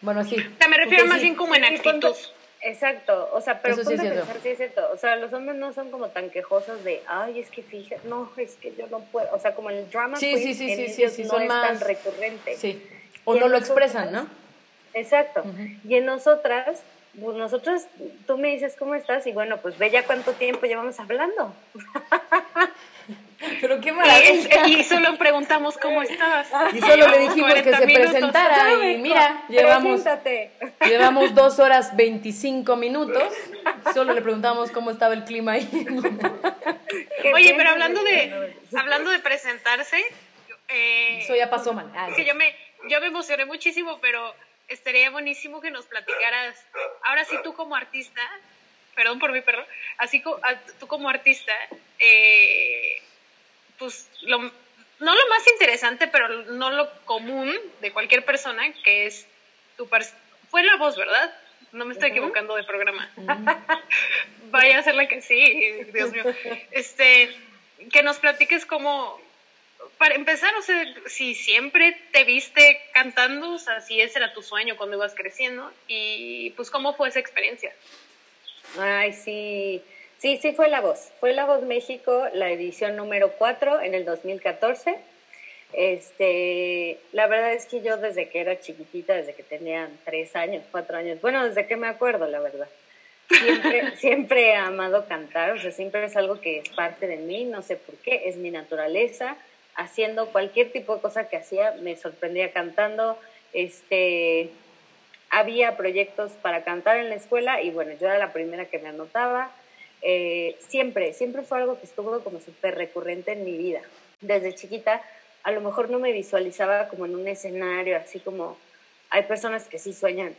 Bueno, sí. O sea, me refiero más sí. bien como en actitud. Exacto, o sea, pero Eso sí es ponte a cierto. pensar, sí es cierto. O sea, los hombres no son como tan quejosos de, ay, es que fíjate, no, es que yo no puedo. O sea, como el drama Sí, queen sí, sí, en sí, sí, ellos sí, no es más- tan recurrente. Sí. O Y no lo nosotras- expresan, ¿no? Exacto. Y en nosotras, pues nosotras, tú me dices cómo estás y bueno, pues ve ya cuánto tiempo llevamos hablando. [LAUGHS] Pero qué Y, maravilla. es- y solo preguntamos cómo estabas. Y solo le dijimos que 40 se minutos. presentara y mira, llevamos, llevamos dos horas 25 minutos. Solo le preguntamos cómo estaba el clima ahí. ¿Qué Oye, pero hablando de- hablando de presentarse, eh, Eso ya pasó, man. Ah, Es que yo me, yo me emocioné muchísimo, pero estaría buenísimo que nos platicaras. Ahora sí, tú como artista, perdón por mi perro, así co- a- tú como artista, eh, pues lo, no lo más interesante, pero no lo común de cualquier persona, que es tu fue la voz, ¿verdad? No me estoy equivocando de programa. [LAUGHS] Vaya a ser la que sí, Dios mío. Este, que nos platiques cómo, para empezar, o sea, si siempre te viste cantando, o sea, si ese era tu sueño cuando ibas creciendo, y pues cómo fue esa experiencia. Ay, sí. Sí, sí fue La Voz. Fue La Voz México, la edición número 4 en el 2014. Este, la verdad es que yo desde que era chiquitita, desde que tenía tres años, cuatro años, bueno, desde que me acuerdo, la verdad. Siempre, [LAUGHS] siempre he amado cantar, o sea, siempre es algo que es parte de mí, no sé por qué, es mi naturaleza. Haciendo cualquier tipo de cosa que hacía, me sorprendía cantando. Este, había proyectos para cantar en la escuela y bueno, yo era la primera que me anotaba. Eh, siempre, siempre fue algo que estuvo como súper recurrente en mi vida. Desde chiquita, a lo mejor no me visualizaba como en un escenario, así como hay personas que sí sueñan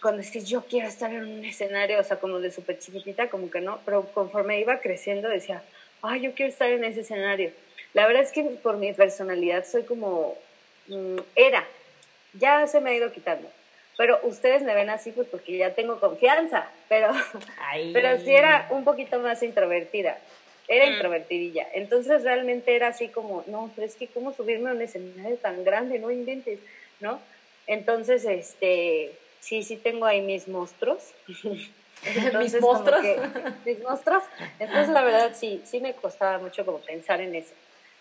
con decir yo quiero estar en un escenario, o sea, como de súper chiquitita, como que no, pero conforme iba creciendo decía, ay, yo quiero estar en ese escenario. La verdad es que por mi personalidad soy como, mm, era, ya se me ha ido quitando. Pero ustedes me ven así pues porque ya tengo confianza, pero, Ay. [LAUGHS] pero sí era un poquito más introvertida. Era Mm. introvertidilla. Entonces realmente era así como, no, pero es que cómo subirme a un escenario tan grande, no inventes, ¿no? Entonces, este, sí, sí tengo ahí mis monstruos. [LAUGHS] [LAUGHS] Entonces, como monstruos? que- mis monstruos. Entonces, la verdad, sí, sí me costaba mucho como pensar en eso.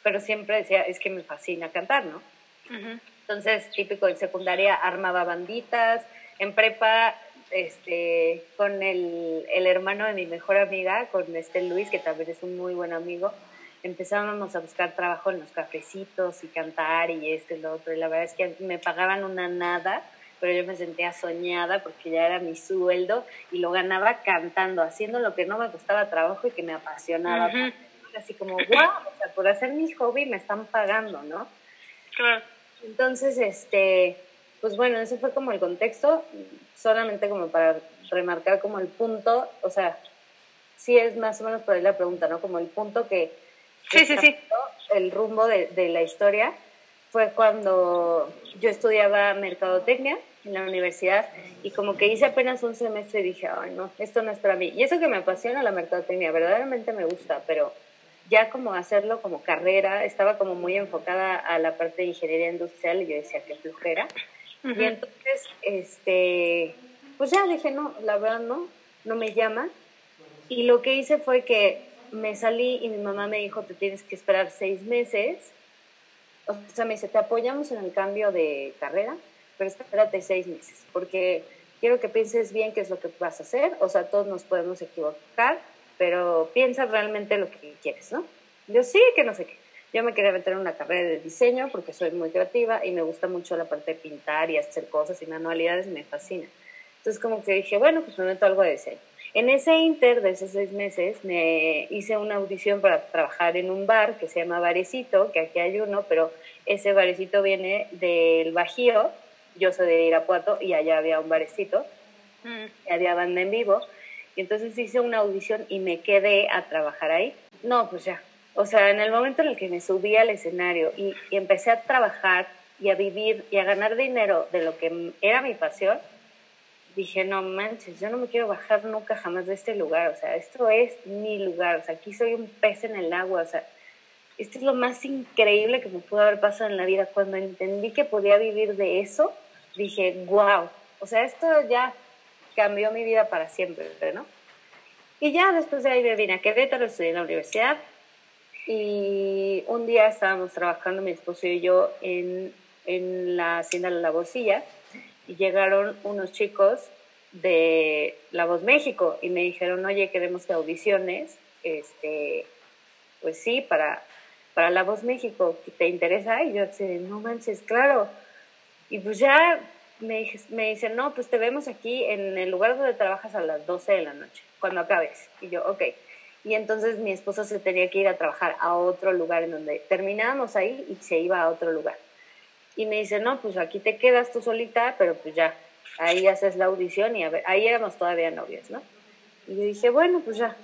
Pero siempre decía, es que me fascina cantar, ¿no? Entonces, típico en secundaria armaba banditas, en prepa, este, con el, el hermano de mi mejor amiga, con este Luis, que también es un muy buen amigo, empezábamos a buscar trabajo en los cafecitos y cantar y esto y lo otro. Y la verdad es que me pagaban una nada, pero yo me sentía soñada porque ya era mi sueldo y lo ganaba cantando, haciendo lo que no me costaba trabajo y que me apasionaba. Así como, wow, o sea, por hacer mi hobby me están pagando, ¿no? Claro. Entonces, este, pues bueno, ese fue como el contexto, solamente como para remarcar como el punto, o sea, sí es más o menos por ahí la pregunta, ¿no? Como el punto que, Sí, sí, sí. el rumbo de, de la historia fue cuando yo estudiaba mercadotecnia en la universidad y como que hice apenas un semestre y dije, ay no, esto no es para mí. Y eso que me apasiona la mercadotecnia, verdaderamente me gusta, pero ya como hacerlo como carrera, estaba como muy enfocada a la parte de ingeniería industrial y yo decía que flujera. Y entonces, este, pues ya dije, no, la verdad no, no me llama. Y lo que hice fue que me salí y mi mamá me dijo, te tienes que esperar seis meses. O sea, me dice, te apoyamos en el cambio de carrera, pero espérate seis meses, porque quiero que pienses bien qué es lo que vas a hacer. O sea, todos nos podemos equivocar, pero piensa realmente lo que quieres, ¿no? Yo sí, que no sé qué. Yo me quería meter en una carrera de diseño porque soy muy creativa y me gusta mucho la parte de pintar y hacer cosas y manualidades, me fascina. Entonces como que dije, bueno, pues me meto algo de diseño. En ese inter de esos seis meses me hice una audición para trabajar en un bar que se llama Barecito, que aquí hay uno, pero ese barecito viene del Bajío, yo soy de Irapuato y allá había un barecito, y había banda en vivo, y entonces hice una audición y me quedé a trabajar ahí. No, pues ya, o sea, en el momento en el que me subí al escenario y, empecé a trabajar y a vivir y a ganar dinero de lo que era mi pasión, dije, no manches, yo no me quiero bajar nunca jamás de este lugar, o sea, esto es mi lugar, o sea, aquí soy un pez en el agua, o sea, esto es lo más increíble que me pudo haber pasado en la vida. Cuando entendí que podía vivir de eso, dije, wow, o sea, esto ya cambió mi vida para siempre, ¿no? Y ya después de ahí me vine a Querétaro, estudié en la universidad y un día estábamos trabajando mi esposo y yo en, en la hacienda La Bolsilla y llegaron unos chicos de La Voz México y me dijeron, oye, queremos que audiciones, este, pues sí, para, para La Voz México, ¿te interesa? Y yo dije, no manches, claro. Y pues ya me, me dicen, no, pues te vemos aquí en el lugar donde trabajas a las 12 de la noche, cuando acabes. Y yo, ok. Y entonces mi esposo se tenía que ir a trabajar a otro lugar en donde terminábamos ahí y se iba a otro lugar. Y me dice, no, pues aquí te quedas tú solita, pero pues ya, ahí haces la audición y a ver, ahí éramos todavía novios, ¿no? Y yo dije, bueno, pues ya.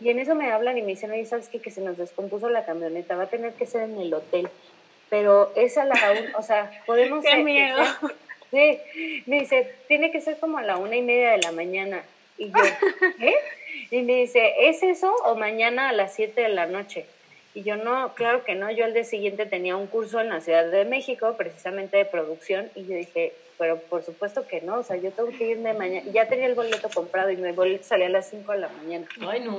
Y en eso me hablan y me dicen, oye, ¿sabes qué? Que se nos descompuso la camioneta, va a tener que ser en el hotel. Pero es a la o sea, podemos... ¡Qué miedo! Sí, me dice, tiene que ser como a la una y media de la mañana. Y yo, ¿qué? [LAUGHS] Y me dice, ¿es eso o mañana a las siete de la noche? Y yo no, claro que no, yo al día siguiente tenía un curso en la Ciudad de México, precisamente de producción, y yo dije, pero por supuesto que no, o sea, yo tengo que irme mañana, ya tenía el boleto comprado y mi boleto salía a las 5 de la mañana. Ay, no.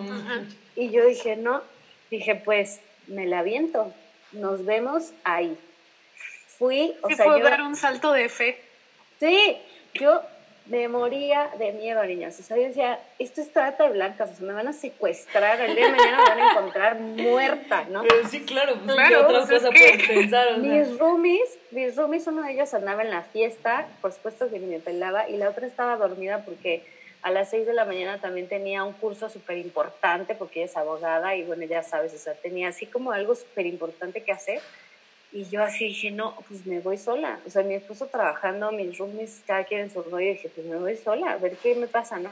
Y yo dije, no, dije, pues me la viento, nos vemos ahí. Fui, o Sí sea, puedo yo... dar un salto de fe. Sí, yo me moría de miedo, niñas. O sea, yo decía, esto es trata de blancas, o sea, me van a secuestrar, el día de mañana me van a encontrar muerta, ¿no? Pero sí, claro, pues Claro, ¿qué otra pues, es cosa que- puedes pensar? O sea. Mis roomies, mis roomies, uno de ellos andaba en la fiesta, por supuesto que ni me pelaba, y la otra estaba dormida porque a las 6 de la mañana también tenía un curso súper importante porque ella es abogada y bueno, ya sabes, o sea, tenía así como algo súper importante que hacer. Y yo así dije, no, pues me voy sola. O sea, mi esposo trabajando, mis roomies, cada quien en su rollo, y dije, pues me voy sola, a ver qué me pasa, ¿no?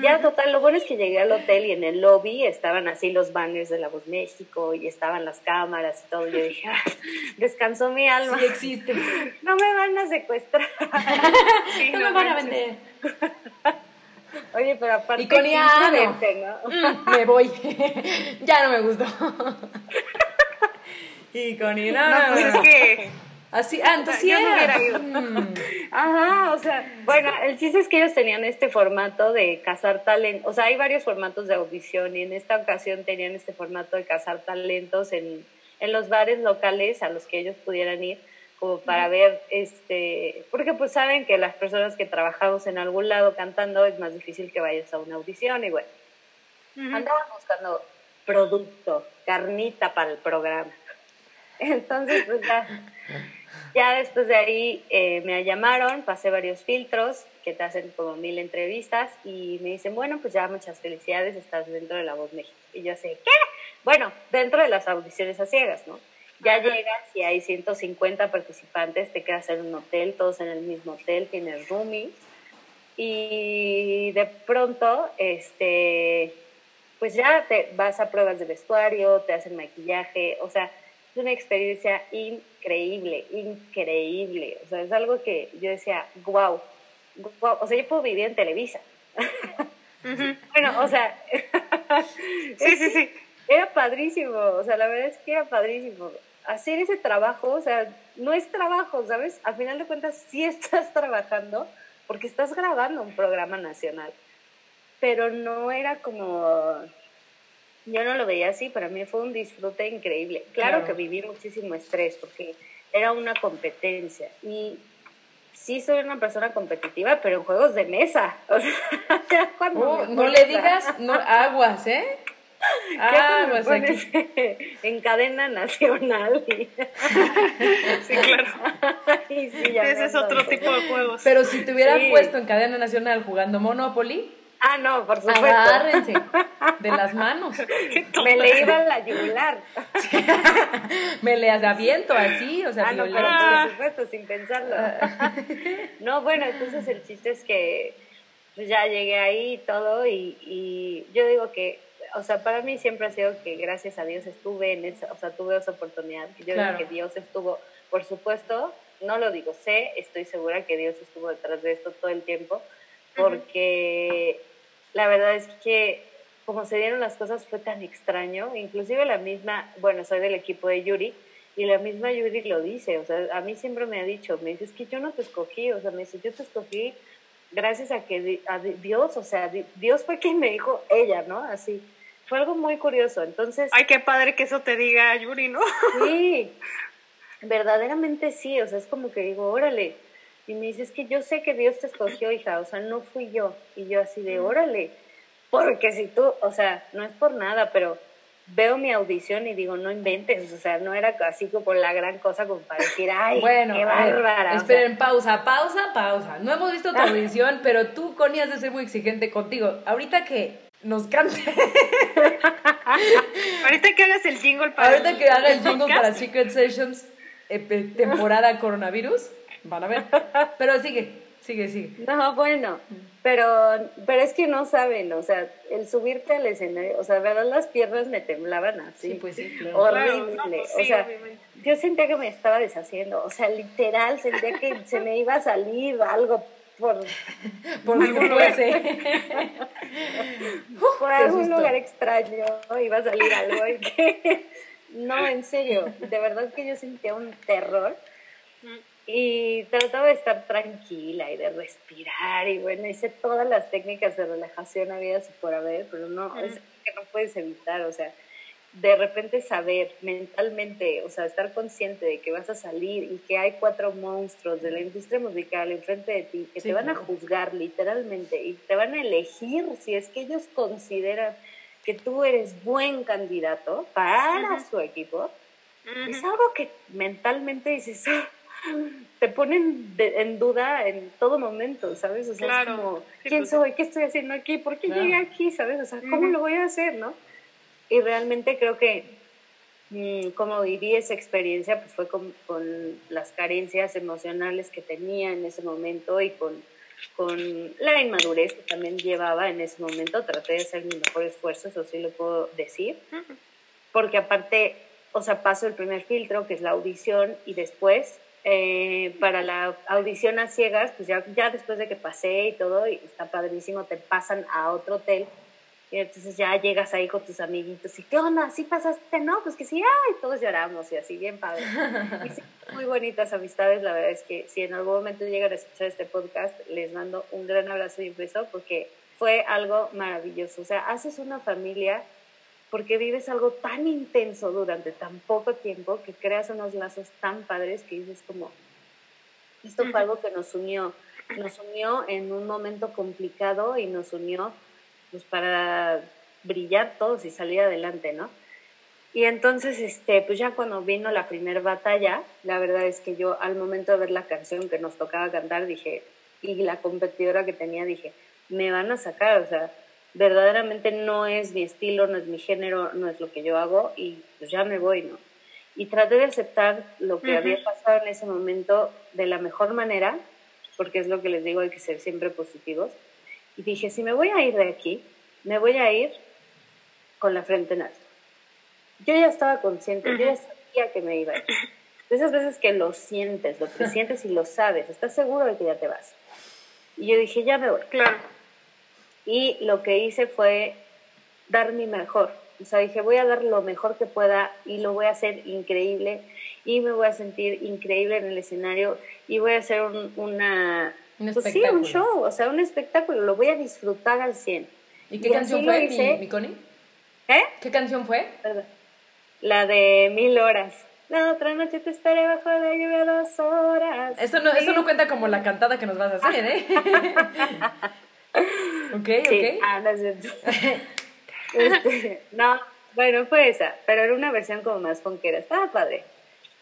Ya, total, lo bueno es que llegué al hotel y en el lobby estaban así los banners de La Voz México y estaban las cámaras y todo. Y yo dije, "Ah, descansó mi alma. Sí existe. [LAUGHS] No me van a secuestrar. [LAUGHS] Sí, no me van a vender. [LAUGHS] Oye, pero aparte. Y con qué Iano. imprudente, ¿no? Mm, me voy. ya no me gustó. Y con No, es que Así, ah, entonces sí Yo no era. ido. Mm. Ajá, o sea, bueno, el chiste es que ellos tenían este formato de cazar talentos, o sea, hay varios formatos de audición y en esta ocasión tenían este formato de cazar talentos en, en los bares locales a los que ellos pudieran ir como para ver, este, porque pues saben que las personas que trabajamos en algún lado cantando es más difícil que vayas a una audición y bueno, andaban buscando producto, carnita para el programa. Entonces, pues ya, ya después de ahí eh, me llamaron, pasé varios filtros que te hacen como mil entrevistas y me dicen, bueno, pues ya muchas felicidades, estás dentro de La Voz México. Y yo sé, ¿qué? Bueno, dentro de las audiciones a ciegas, ¿no? Ya llegas y hay 150 participantes, te quedas en un hotel, todos en el mismo hotel, tienes roomies y de pronto, este, pues ya te vas a pruebas de vestuario, te hacen maquillaje, o sea, es una experiencia increíble, increíble. O sea, es algo que yo decía, wow, wow. O sea, yo puedo vivir en Televisa. [LAUGHS] Bueno, o sea, [LAUGHS] Sí, sí, sí. era padrísimo, o sea, la verdad es que era padrísimo. Hacer ese trabajo, o sea, no es trabajo, ¿sabes? Al final de cuentas sí [LAUGHS] estás trabajando porque estás grabando un programa nacional, pero no era como, yo no lo veía así, para mí fue un disfrute increíble. Claro, Claro. que viví muchísimo estrés porque era una competencia y sí soy una persona competitiva, pero en juegos de mesa, [LAUGHS] o sea, ya cuando Oh, me no le digas no, aguas, ¿eh? [LAUGHS] Aguas aquí. en cadena nacional y, [LAUGHS] Sí, claro. sí, Ese es otro tipo de juegos. Pero si te hubieran Sí. puesto en cadena nacional jugando Monopoly, Ah, no, por supuesto. agárrense de las manos. [LAUGHS] Me le iba la yugular. [LAUGHS] Me le aviento así, o sea, Ah, no, pero por supuesto, sin pensarlo. [LAUGHS] No, bueno, entonces el chiste es que pues, ya llegué ahí y todo y, y yo digo que, o sea, para mí siempre ha sido que gracias a Dios estuve en esa, o sea, tuve esa oportunidad. Yo Claro. digo que Dios estuvo, por supuesto, no lo digo, sé, estoy segura que Dios estuvo detrás de esto todo el tiempo, porque la verdad es que como se dieron las cosas fue tan extraño, inclusive la misma, bueno, soy del equipo de Yuri, y la misma Yuri lo dice, o sea, a mí siempre me ha dicho, me dice, es que yo no te escogí, o sea, me dice, yo te escogí gracias a que di- a di- Dios, o sea, di- Dios fue quien me dijo ella, ¿no? Así, fue algo muy curioso, entonces, Ay, qué padre que eso te diga Yuri, ¿no? sí, verdaderamente sí, o sea, es como que digo, órale, y me dice, es que yo sé que Dios te escogió, hija, o sea, no fui yo, y yo así de, órale, porque si tú, o sea, no es por nada, pero veo mi audición y digo, no inventes, o sea, no era así como la gran cosa como para decir, ay, Bueno, qué bárbara. sea, esperen, pausa, pausa, pausa. No hemos visto tu audición, pero tú, Connie, has de ser muy exigente contigo. Ahorita que nos cante, [LAUGHS] Ahorita que hagas el jingle para ahorita que haga el jingle para Secret Sessions, eh, temporada coronavirus, van a ver. [LAUGHS] Pero sigue, sigue, sigue. No, bueno, pero, pero es que no saben, o sea, el subirte al escenario, o sea, verdad las piernas me temblaban así. Sí, pues sí, claro. Horrible, Claro, no, pues o sea, obviamente. yo sentía que me estaba deshaciendo, o sea, literal, sentía que se me iba a salir algo por, [LAUGHS] Por algún lugar [LAUGHS] extraño, ¿no? iba a salir algo y que, no, en serio, de verdad que yo sentía un terror y trataba de estar tranquila y de respirar y bueno, hice todas las técnicas de relajación habidas y por haber, pero no, es que no puedes evitar, o sea, de repente saber mentalmente, o sea, estar consciente de que vas a salir y que hay cuatro monstruos de la industria musical enfrente de ti que Sí, te van a juzgar literalmente y te van a elegir si es que ellos consideran que tú eres buen candidato para su equipo, es algo que mentalmente dices, "Ah", te ponen de- en duda en todo momento, ¿sabes? O sea, Claro. es como, Sí, ¿quién pues, soy? ¿Qué estoy haciendo aquí? ¿Por qué Claro. llegué aquí? ¿Sabes? O sea, ¿cómo Ujú. lo voy a hacer, no? Y realmente creo que mm, como viví esa experiencia, pues fue con, con las carencias emocionales que tenía en ese momento y con, con la inmadurez que también llevaba en ese momento. Traté de hacer mi mejor esfuerzo, eso sí lo puedo decir. Porque aparte, o sea, paso el primer filtro, que es la audición, y después, eh, para la audición a ciegas, pues ya, ya después de que pasé y todo, y está padrísimo, te pasan a otro hotel. Y entonces ya llegas ahí con tus amiguitos y ¿qué onda? ¿Sí pasaste? No, pues que sí, ay, todos lloramos y así, bien padre. [LAUGHS] Y sí, muy bonitas amistades, la verdad es que si en algún momento llegan a escuchar este podcast, les mando un gran abrazo y un beso porque fue algo maravilloso. O sea, haces una familia porque vives algo tan intenso durante tan poco tiempo que creas unos lazos tan padres que dices como, esto fue algo que nos unió, nos unió en un momento complicado y nos unió pues para brillar todos y salir adelante, ¿no? Y entonces, este, pues ya cuando vino la primera batalla, la verdad es que yo al momento de ver la canción que nos tocaba cantar, dije, y la competidora que tenía, dije, me van a sacar, o sea, verdaderamente no es mi estilo, no es mi género, no es lo que yo hago y pues ya me voy, ¿no? Y traté de aceptar lo que había pasado en ese momento de la mejor manera, porque es lo que les digo, hay que ser siempre positivos. Y dije, si me voy a ir de aquí, me voy a ir con la frente en alto. Yo ya estaba consciente, yo ya sabía que me iba a ir. De esas veces que lo sientes, lo presientes [LAUGHS] y lo sabes, estás seguro de que ya te vas. Y yo dije, ya me voy. Claro. Y lo que hice fue dar mi mejor. O sea, dije, voy a dar lo mejor que pueda y lo voy a hacer increíble y me voy a sentir increíble en el escenario y voy a hacer un, una... Un pues sí, un show, o sea, un espectáculo, lo voy a disfrutar al 100. ¿Y qué Y canción fue, hice. mi, mi Connie? ¿Eh? ¿Qué canción fue? Perdón. La de mil horas. La otra noche te esperé bajo la lluvia dos horas. Eso no, eso no cuenta como la cantada que nos vas a hacer, ¿eh? [LAUGHS] [LAUGHS] ok, Sí, ok. ah, no es cierto. [LAUGHS] Este, no, bueno, fue esa, pero era una versión como más funkera, estaba padre.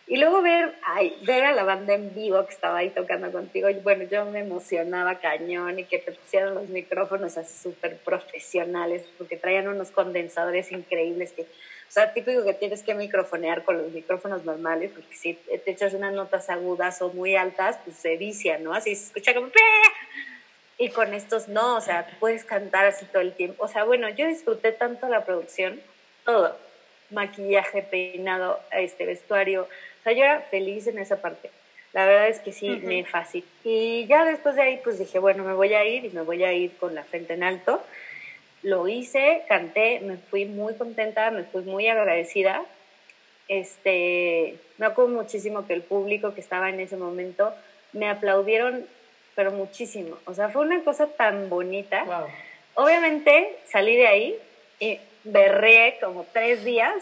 Y luego ver, ay, ver a la banda en vivo que estaba ahí tocando contigo, bueno, yo me emocionaba cañón y que te pusieran los micrófonos así súper profesionales, porque traían unos condensadores increíbles que, o sea, típico que tienes que microfonear con los micrófonos normales, porque si te echas unas notas agudas o muy altas, pues se vicia, ¿no? Así se escucha como... Y con estos no, o sea, puedes cantar así todo el tiempo. O sea, bueno, yo disfruté tanto la producción, todo, maquillaje, peinado, este vestuario. O sea, yo era feliz en esa parte. La verdad es que sí, me fascinó. Y ya después de ahí, pues dije, bueno, me voy a ir y me voy a ir con la frente en alto. Lo hice, canté, me fui muy contenta, me fui muy agradecida. Este, me acuerdo muchísimo que el público que estaba en ese momento me aplaudieron, pero muchísimo. O sea, fue una cosa tan bonita. Wow. Obviamente salí de ahí y berré como tres días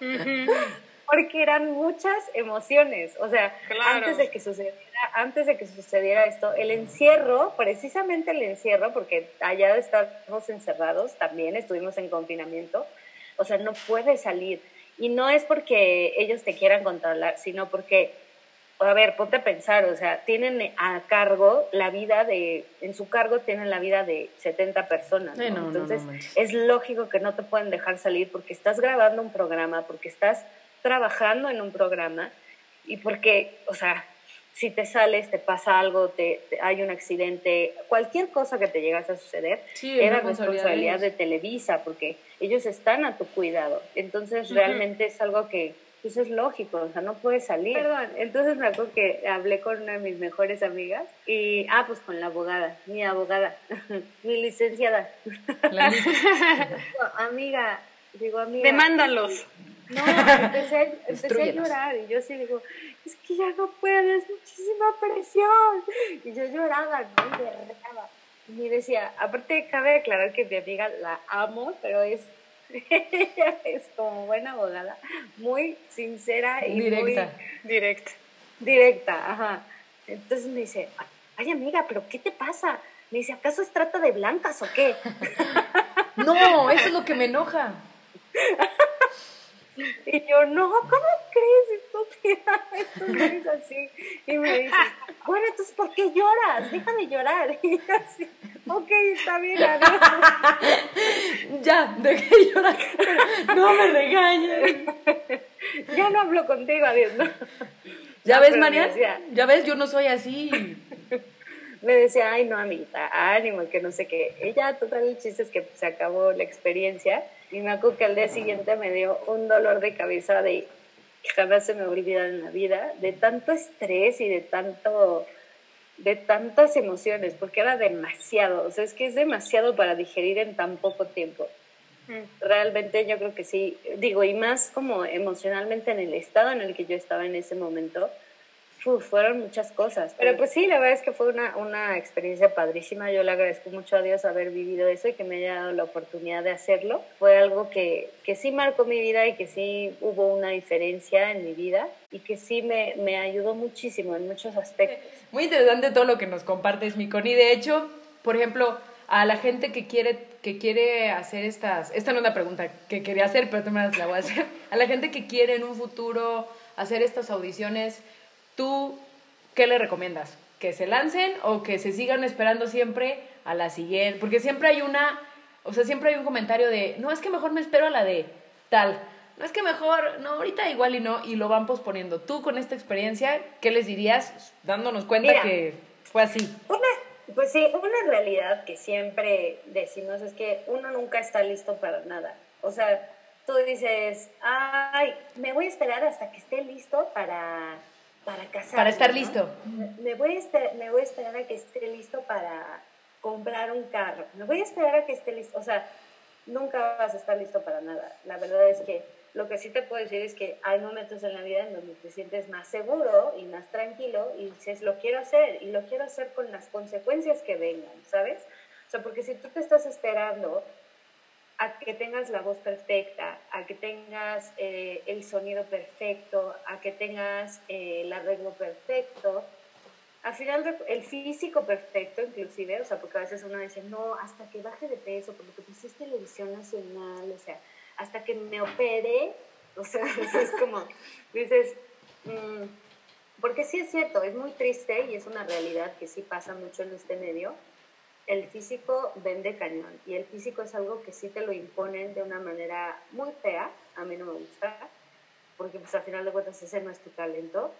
[LAUGHS] porque eran muchas emociones. O sea, Claro. antes de que sucediera, antes de que sucediera esto, el encierro, precisamente el encierro, porque allá estamos encerrados también, estuvimos en confinamiento, o sea, no puedes salir. Y no es porque ellos te quieran controlar, sino porque a ver, ponte a pensar, o sea, tienen a cargo la vida de, en su cargo tienen la vida de 70 personas, Entonces, no es lógico que no te pueden dejar salir porque estás grabando un programa, porque estás trabajando en un programa y porque, o sea, si te sales, te pasa algo, te, te- hay un accidente, cualquier cosa que te llegase a suceder, Sí, era responsabilidad de responsabilidad de. Televisa, porque ellos están a tu cuidado. Entonces, realmente es algo que pues, es lógico, o sea, no puedes salir. Perdón, entonces me acuerdo que hablé con una de mis mejores amigas y, ah, pues con la abogada, mi abogada, [LAUGHS] mi licenciada. La [LAUGHS] amiga, digo, amiga. Demándalos. No, empecé, empecé a llorar y yo sí digo, es que ya no puedo, es muchísima presión. Y yo lloraba, ¿no? Y berreaba. Y me decía, aparte cabe aclarar que mi amiga la amo, pero es, ella [LAUGHS] es como buena abogada, muy sincera y Directa. muy Directo. directa, ajá. Entonces me dice, ay amiga, pero ¿qué te pasa? Me dice, ¿acaso es trata de blancas o qué? [LAUGHS] No, eso es lo que me enoja. [LAUGHS] Y yo, no, ¿cómo crees, estúpida? Esto no es así. Y me dice, bueno, entonces, ¿por qué lloras? Deja de llorar. [LAUGHS] Y yo así, ok, está bien, adiós. [LAUGHS] Ya, dejé de llorar. No me regañes. Ya no hablo contigo, adiós. ¿no? ¿Ya No, ves, decía- Ya ves, yo no soy así. [LAUGHS] Me decía, ay, no, amiguita, ánimo, que no sé qué. Ya, total, el chiste es que se acabó la experiencia. Y me acuerdo que al día siguiente me dio un dolor de cabeza de que jamás se me olvida en la vida, de tanto estrés y de tanto de tantas emociones, porque era demasiado, o sea, es que es demasiado para digerir en tan poco tiempo. Realmente yo creo que sí, digo, y más como emocionalmente en el estado en el que yo estaba en ese momento, uf, fueron muchas cosas. Pero pues sí, la verdad es que fue una, una experiencia padrísima, yo le agradezco mucho a Dios haber vivido eso y que me haya dado la oportunidad de hacerlo. Fue algo que, que sí marcó mi vida y que sí hubo una diferencia en mi vida y que sí me, me ayudó muchísimo en muchos aspectos. Muy interesante todo lo que nos compartes, mi Connie. De hecho, por ejemplo, a la gente que quiere, que quiere hacer estas... Esta no es una pregunta que quería hacer, pero tú me la voy a hacer. A la gente que quiere en un futuro hacer estas audiciones, ¿tú qué le recomiendas? ¿Que se lancen o que se sigan esperando siempre a la siguiente? Porque siempre hay una... O sea, siempre hay un comentario de, no, es que mejor me espero a la de tal. No es que mejor, no, ahorita igual y no, y lo van posponiendo. Tú con esta experiencia, ¿qué les dirías dándonos cuenta Mira. que fue así? Una, pues sí, una realidad que siempre decimos es que uno nunca está listo para nada. O sea, tú dices, ay, me voy a esperar hasta que esté listo para, para casarme. Para estar listo. Me- Me voy, a esper- me voy a esperar a que esté listo para comprar un carro. Me voy a esperar a que esté listo. O sea, nunca vas a estar listo para nada. La verdad es que lo que sí te puedo decir es que hay momentos en la vida en donde te sientes más seguro y más tranquilo y dices, lo quiero hacer y lo quiero hacer con las consecuencias que vengan, ¿sabes? O sea, porque si tú te estás esperando a que tengas la voz perfecta, a que tengas eh, el sonido perfecto, a que tengas eh, el arreglo perfecto, al final el físico perfecto inclusive, o sea, porque a veces uno dice, no, hasta que baje de peso, porque pues es televisión nacional, o sea, hasta que me opere, o sea, [LAUGHS] es [LAUGHS] como, dices, mm, porque sí es cierto, es muy triste y es una realidad que sí pasa mucho en este medio, el físico vende cañón y el físico es algo que sí te lo imponen de una manera muy fea, a mí no me gusta, porque pues al final de cuentas ese no es tu talento.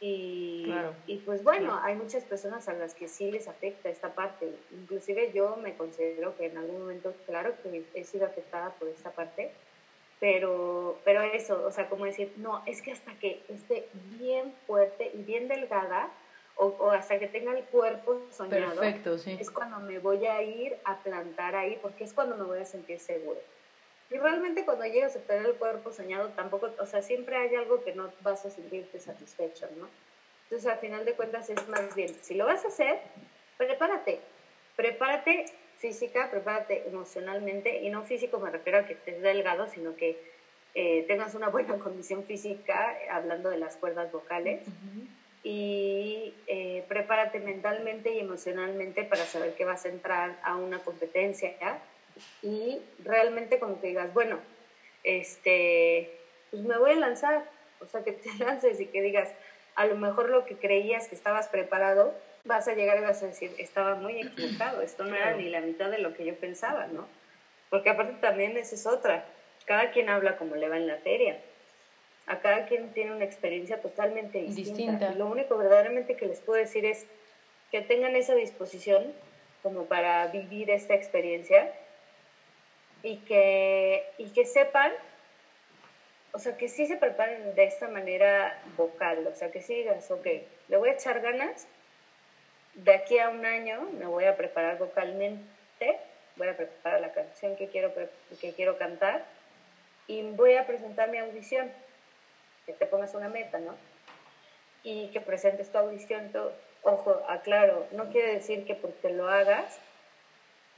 Y, y pues bueno, hay muchas personas a las que sí les afecta esta parte. Inclusive yo me considero que en algún momento, claro que he sido afectada por esta parte, pero, pero eso, o sea, como decir, no, es que hasta que esté bien fuerte y bien delgada, o, hasta que tenga el cuerpo soñado, es cuando me voy a ir a plantar ahí, porque es cuando me voy a sentir seguro. Y realmente cuando llegas a tener el cuerpo soñado, tampoco, o sea, siempre hay algo que no vas a sentirte satisfecho, ¿no? Entonces, al final de cuentas, es más bien, si lo vas a hacer, prepárate, prepárate física, prepárate emocionalmente, y no físico me refiero a que estés delgado, sino que eh, tengas una buena [LAUGHS] condición física, hablando de las cuerdas vocales y eh, prepárate mentalmente y emocionalmente para saber que vas a entrar a una competencia y realmente como que digas, bueno, este, pues me voy a lanzar, o sea, que te [LAUGHS] lances y que digas, a lo mejor lo que creías que estabas preparado, vas a llegar y vas a decir, estaba muy equivocado, esto no era ni la mitad de lo que yo pensaba, ¿no? Porque aparte también esa es otra, cada quien habla como le va en la feria a cada quien tiene una experiencia totalmente distinta. lo único verdaderamente que les puedo decir es que tengan esa disposición como para vivir esta experiencia y que, y que sepan, o sea, que sí se preparen de esta manera vocal, o sea, que sí digas, ok, le voy a echar ganas, de aquí a un año me voy a preparar vocalmente, voy a preparar la canción que quiero, que quiero cantar y voy a presentar mi audición que te pongas una meta, ¿no? Y que presentes tu audición, todo. Ojo, aclaro, no quiere decir que porque lo hagas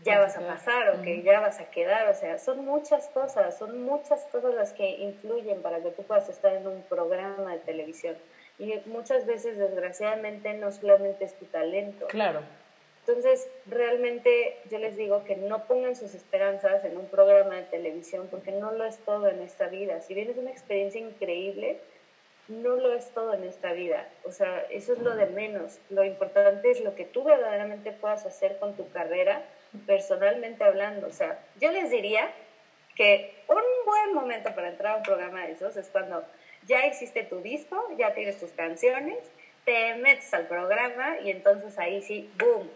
ya vas a pasar o que ya vas a quedar, o sea, son muchas cosas, son muchas cosas las que influyen para que tú puedas estar en un programa de televisión. Y muchas veces, desgraciadamente, no solamente es tu talento. Claro. Entonces, realmente yo les digo que no pongan sus esperanzas en un programa de televisión porque no lo es todo en esta vida. Si bien es una experiencia increíble, no lo es todo en esta vida. O sea, eso es lo de menos. Lo importante es lo que tú verdaderamente puedas hacer con tu carrera, personalmente hablando. O sea, yo les diría que un buen momento para entrar a un programa de esos es cuando ya existe tu disco, ya tienes tus canciones, te metes al programa y entonces ahí sí, boom,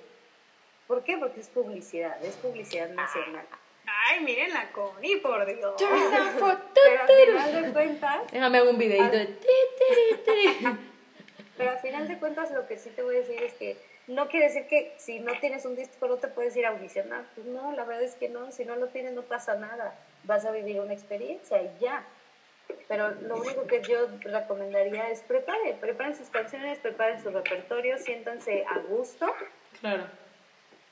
¿Por qué? Porque es publicidad, es publicidad nacional. Ay, miren la Connie, por Dios. Pero al final de cuentas... Déjame hacer un videito de... [LAUGHS] Pero al final de cuentas lo que sí te voy a decir es que no quiere decir que si no tienes un disco no te puedes ir a audicionar. Pues no, la verdad es que no, si no lo tienes no pasa nada. Vas a vivir una experiencia y ya. Pero lo único que yo recomendaría es preparen, preparen sus canciones, preparen su repertorio, siéntanse a gusto. Claro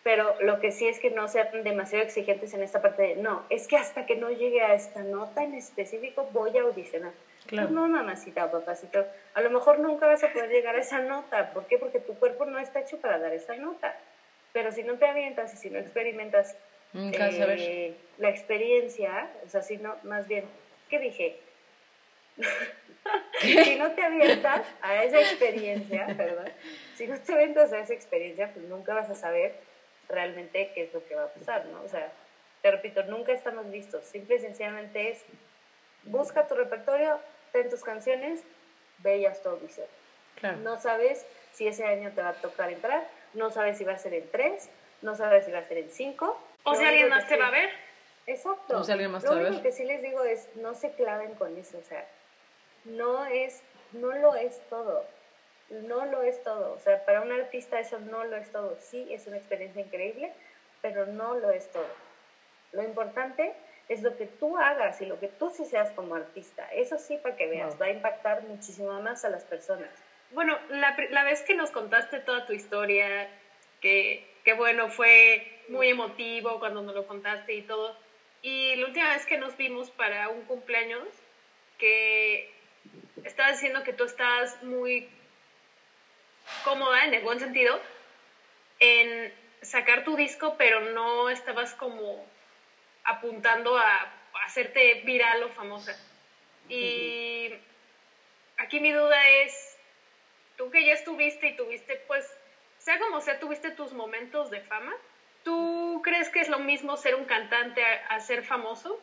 pero lo que sí es que no sean demasiado exigentes en esta parte de, no, es que hasta que no llegue a esta nota en específico voy a audicionar. Pues no, mamacita o papacito, a lo mejor nunca vas a poder llegar a esa nota. ¿Por qué? Porque tu cuerpo no está hecho para dar esa nota. Pero si no te avientas y si no experimentas eh, la experiencia, o sea, si no, más bien, ¿qué dije? [LAUGHS] [LAUGHS] si no te avientas a esa experiencia, perdón, si no te avientas a esa experiencia, pues nunca vas a saber realmente qué es lo que va a pasar, ¿no? O sea, te repito, nunca estamos listos. Simple y sencillamente es, busca tu repertorio, ten tus canciones, veas tu audición. No sabes si ese año te va a tocar entrar, no sabes si va a ser en tres, no sabes si va a ser en cinco. O si alguien más te va a ver. Exacto. O si alguien más lo te único que sí les digo es, no se claven con eso, o sea, no es, no lo es todo no lo es todo. O sea, para un artista eso no lo es todo. Sí, es una experiencia increíble, pero no lo es todo. Lo importante es lo que tú hagas y lo que tú sí seas como artista. Eso sí, para que veas, va a impactar muchísimo más a las personas. Bueno, la, la vez que nos contaste toda tu historia, que, que bueno, fue muy emotivo cuando nos lo contaste y todo. Y la última vez que nos vimos para un cumpleaños, que estabas diciendo que tú estabas muy cómoda, en el buen sentido, en sacar tu disco, pero no estabas como apuntando a, a hacerte viral o famosa. Y aquí mi duda es, tú que ya estuviste y tuviste, pues, sea como sea, tuviste tus momentos de fama, ¿tú crees que es lo mismo ser un cantante a, a ser famoso?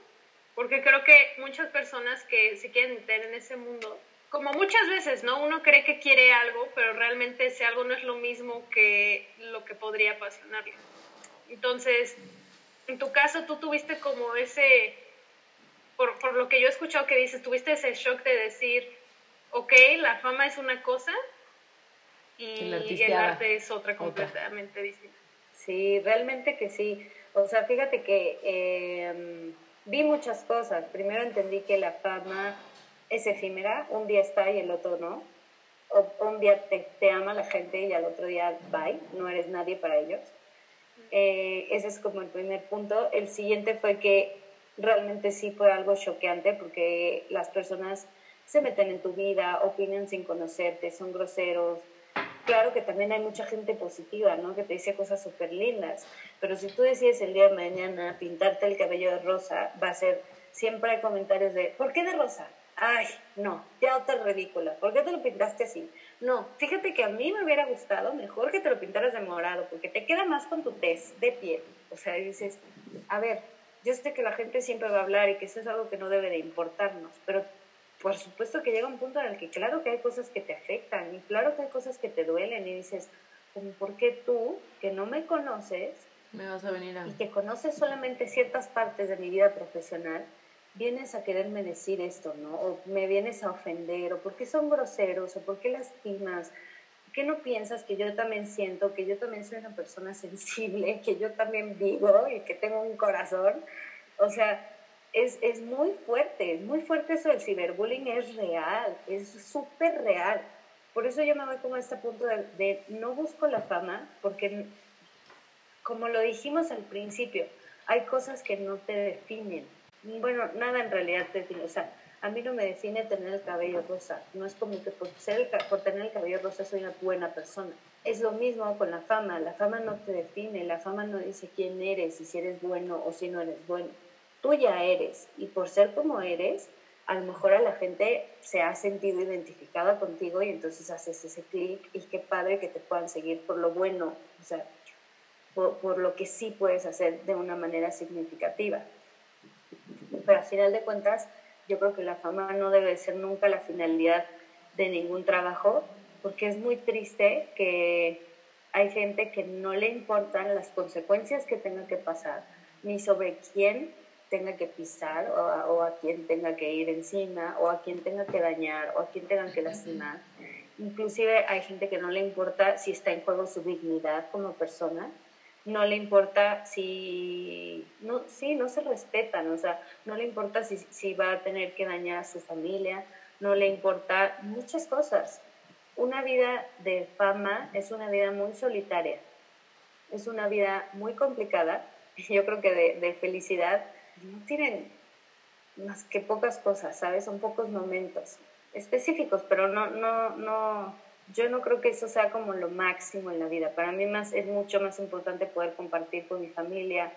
Porque creo que muchas personas que se quieren meter en ese mundo, como muchas veces, ¿no? Uno cree que quiere algo, pero realmente ese algo no es lo mismo que lo que podría apasionarle. Entonces, en tu caso, tú tuviste como ese, por, por lo que yo he escuchado que dices, tuviste ese shock de decir, ok, la fama es una cosa y el artisteada, arte es otra otra. completamente distinta. Sí, realmente que sí. O sea, fíjate que eh, vi muchas cosas. Primero entendí que la fama es efímera, un día está y el otro no. Un día te, te ama la gente y al otro día bye, no eres nadie para ellos. Eh, ese es como el primer punto. El siguiente fue que realmente sí fue algo choqueante porque las personas se meten en tu vida, opinan sin conocerte, son groseros. Claro que también hay mucha gente positiva, ¿no? Que te dice cosas súper lindas, pero si tú decides el día de mañana pintarte el cabello de rosa, va a ser, siempre hay comentarios de, ¿por qué de rosa? Ay, no, ya otra ridícula, ¿por qué te lo pintaste así? No, fíjate que a mí me hubiera gustado mejor que te lo pintaras de morado, porque te queda más con tu tez de piel. O sea, dices, a ver, yo sé que la gente siempre va a hablar y que eso es algo que no debe de importarnos, pero por supuesto que llega un punto en el que claro que hay cosas que te afectan y claro que hay cosas que te duelen y dices, como, ¿por qué tú, que no me conoces Me vas a venir a... y que conoces solamente ciertas partes de mi vida profesional, vienes a quererme decir esto, ¿no? O me vienes a ofender, o por qué son groseros, o por qué lastimas, ¿Por qué no piensas que yo también siento, que yo también soy una persona [LAUGHS] sensible, que yo también vivo y que tengo un corazón? O sea, es, es muy fuerte, es muy fuerte eso del ciberbullying, es real, es súper real. Por eso yo me voy como a este punto de, de no busco la fama, porque como lo dijimos al principio, hay cosas que no te definen. Bueno, nada en realidad te. O sea, a mí no me define tener el cabello rosa. No es como que por, ser por tener el cabello rosa soy una buena persona. Es lo mismo con la fama. La fama no te define. La fama no dice quién eres y si eres bueno o si no eres bueno. Tú ya eres. Y por ser como eres, a lo mejor a la gente se ha sentido identificada contigo y entonces haces ese clic y qué padre que te puedan seguir por lo bueno. O sea, por, por lo que sí puedes hacer de una manera significativa. Pero al final de cuentas, yo creo que la fama no debe ser nunca la finalidad de ningún trabajo, porque es muy triste que hay gente que no le importan las consecuencias que tenga que pasar, ni sobre quién tenga que pisar o a, o quién tenga que ir encima o a quién tenga que dañar o a quién tenga que lastimar. Inclusive hay gente que no le importa si está en juego su dignidad como persona, no le importa si, no, sí, no se respetan, o sea, no le importa si, si va a tener que dañar a su familia, no le importa muchas cosas. Una vida de fama es una vida muy solitaria, es una vida muy complicada, [LAUGHS] yo creo que de, de felicidad no tienen más que pocas cosas, ¿sabes? Son pocos momentos específicos, pero no, no, no, yo no creo que eso sea como lo máximo en la vida. Para mí más, es mucho más importante poder compartir con mi familia,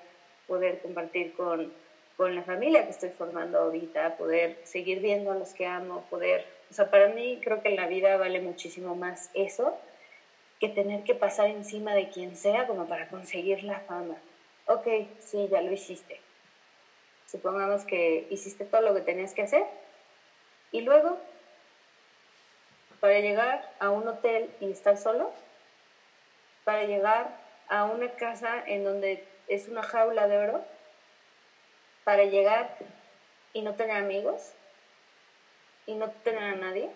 poder compartir con, con la familia que estoy formando ahorita, poder seguir viendo a los que amo, poder, o sea, para mí creo que en la vida vale muchísimo más eso que tener que pasar encima de quien sea como para conseguir la fama. Ok, sí, ya lo hiciste. Supongamos que hiciste todo lo que tenías que hacer y luego para llegar a un hotel y estar solo, para llegar a una casa en donde es una jaula de oro, para llegar y no tener amigos y no tener a nadie.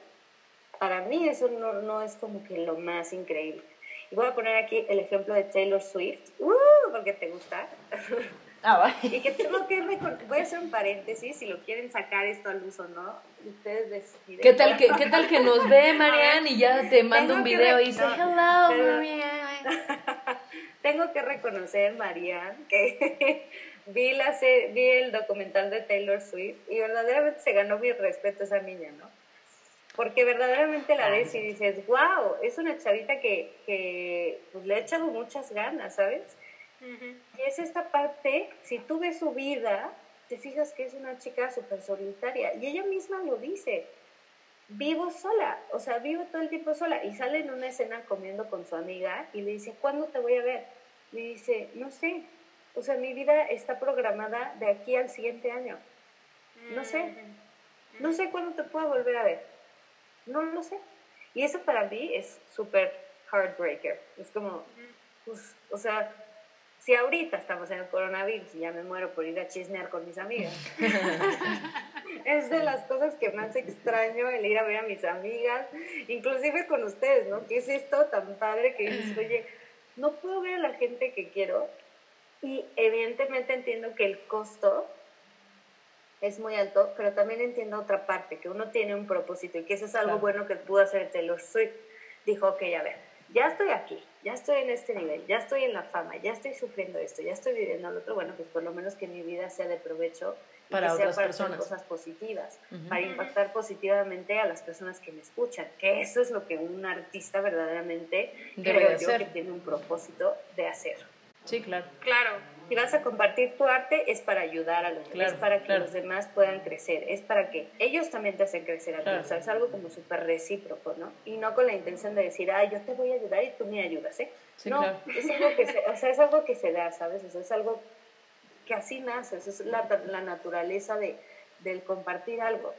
Para mí eso no, no es como que lo más increíble. Y voy a poner aquí el ejemplo de Taylor Swift, ¡Uh! porque te gusta. [LAUGHS] Ah, va. Y que tengo que recor- voy a hacer un paréntesis, si lo quieren sacar esto al uso o no, ustedes deciden. ¿Qué tal que, qué tal que nos ve Marianne y ya te manda un video y dice no, hello pero- Marianne? [LAUGHS] Tengo que reconocer, Marianne, que [LAUGHS] vi, la vi el documental de Taylor Swift y verdaderamente se ganó mi respeto esa niña, ¿no? Porque verdaderamente la ves y dices, wow, es una chavita que, que pues, le ha echado muchas ganas, ¿sabes? Y es esta parte, si tú ves su vida, te fijas que es una chica súper solitaria. Y ella misma lo dice, vivo sola, o sea, vivo todo el tiempo sola. Y sale en una escena comiendo con su amiga y le dice, ¿cuándo te voy a ver? Le dice, no sé, o sea, mi vida está programada de aquí al siguiente año. No sé, no sé cuándo te puedo volver a ver. No lo sé. Y eso para mí es súper heartbreaker. Es como, pues, o sea, si ahorita estamos en el coronavirus y ya me muero por ir a chismear con mis amigas, [LAUGHS] es de las cosas que más extraño el ir a ver a mis amigas, inclusive con ustedes, ¿no? ¿Qué es esto tan padre que dices, [LAUGHS] oye, no puedo ver a la gente que quiero? Y evidentemente entiendo que el costo es muy alto, pero también entiendo otra parte, que uno tiene un propósito y que eso es algo Claro. bueno que pudo hacer Taylor Swift. Dijo, ok, a ver, ya estoy aquí, ya estoy en este nivel, ya estoy en la fama, ya estoy sufriendo esto, ya estoy viviendo lo otro, bueno, pues por lo menos que mi vida sea de provecho y Para que otras sea para hacer personas. cosas positivas, Ujú. para impactar positivamente a las personas que me escuchan, que eso es lo que un artista verdaderamente Debe creo yo hacer. que tiene un propósito de hacer. Sí, claro. Claro. Si vas a compartir tu arte es para ayudar a los demás, Claro, es para que claro. los demás puedan crecer, es para que ellos también te hacen crecer a ti, Claro. o sea, es algo como súper recíproco, ¿no? Y no con la intención de decir, ah, yo te voy a ayudar y tú me ayudas, ¿eh? Sí, no, claro. es algo que se, o sea, es algo que se da, ¿sabes? O sea, es algo que así nace, eso es la, la naturaleza de, del compartir algo.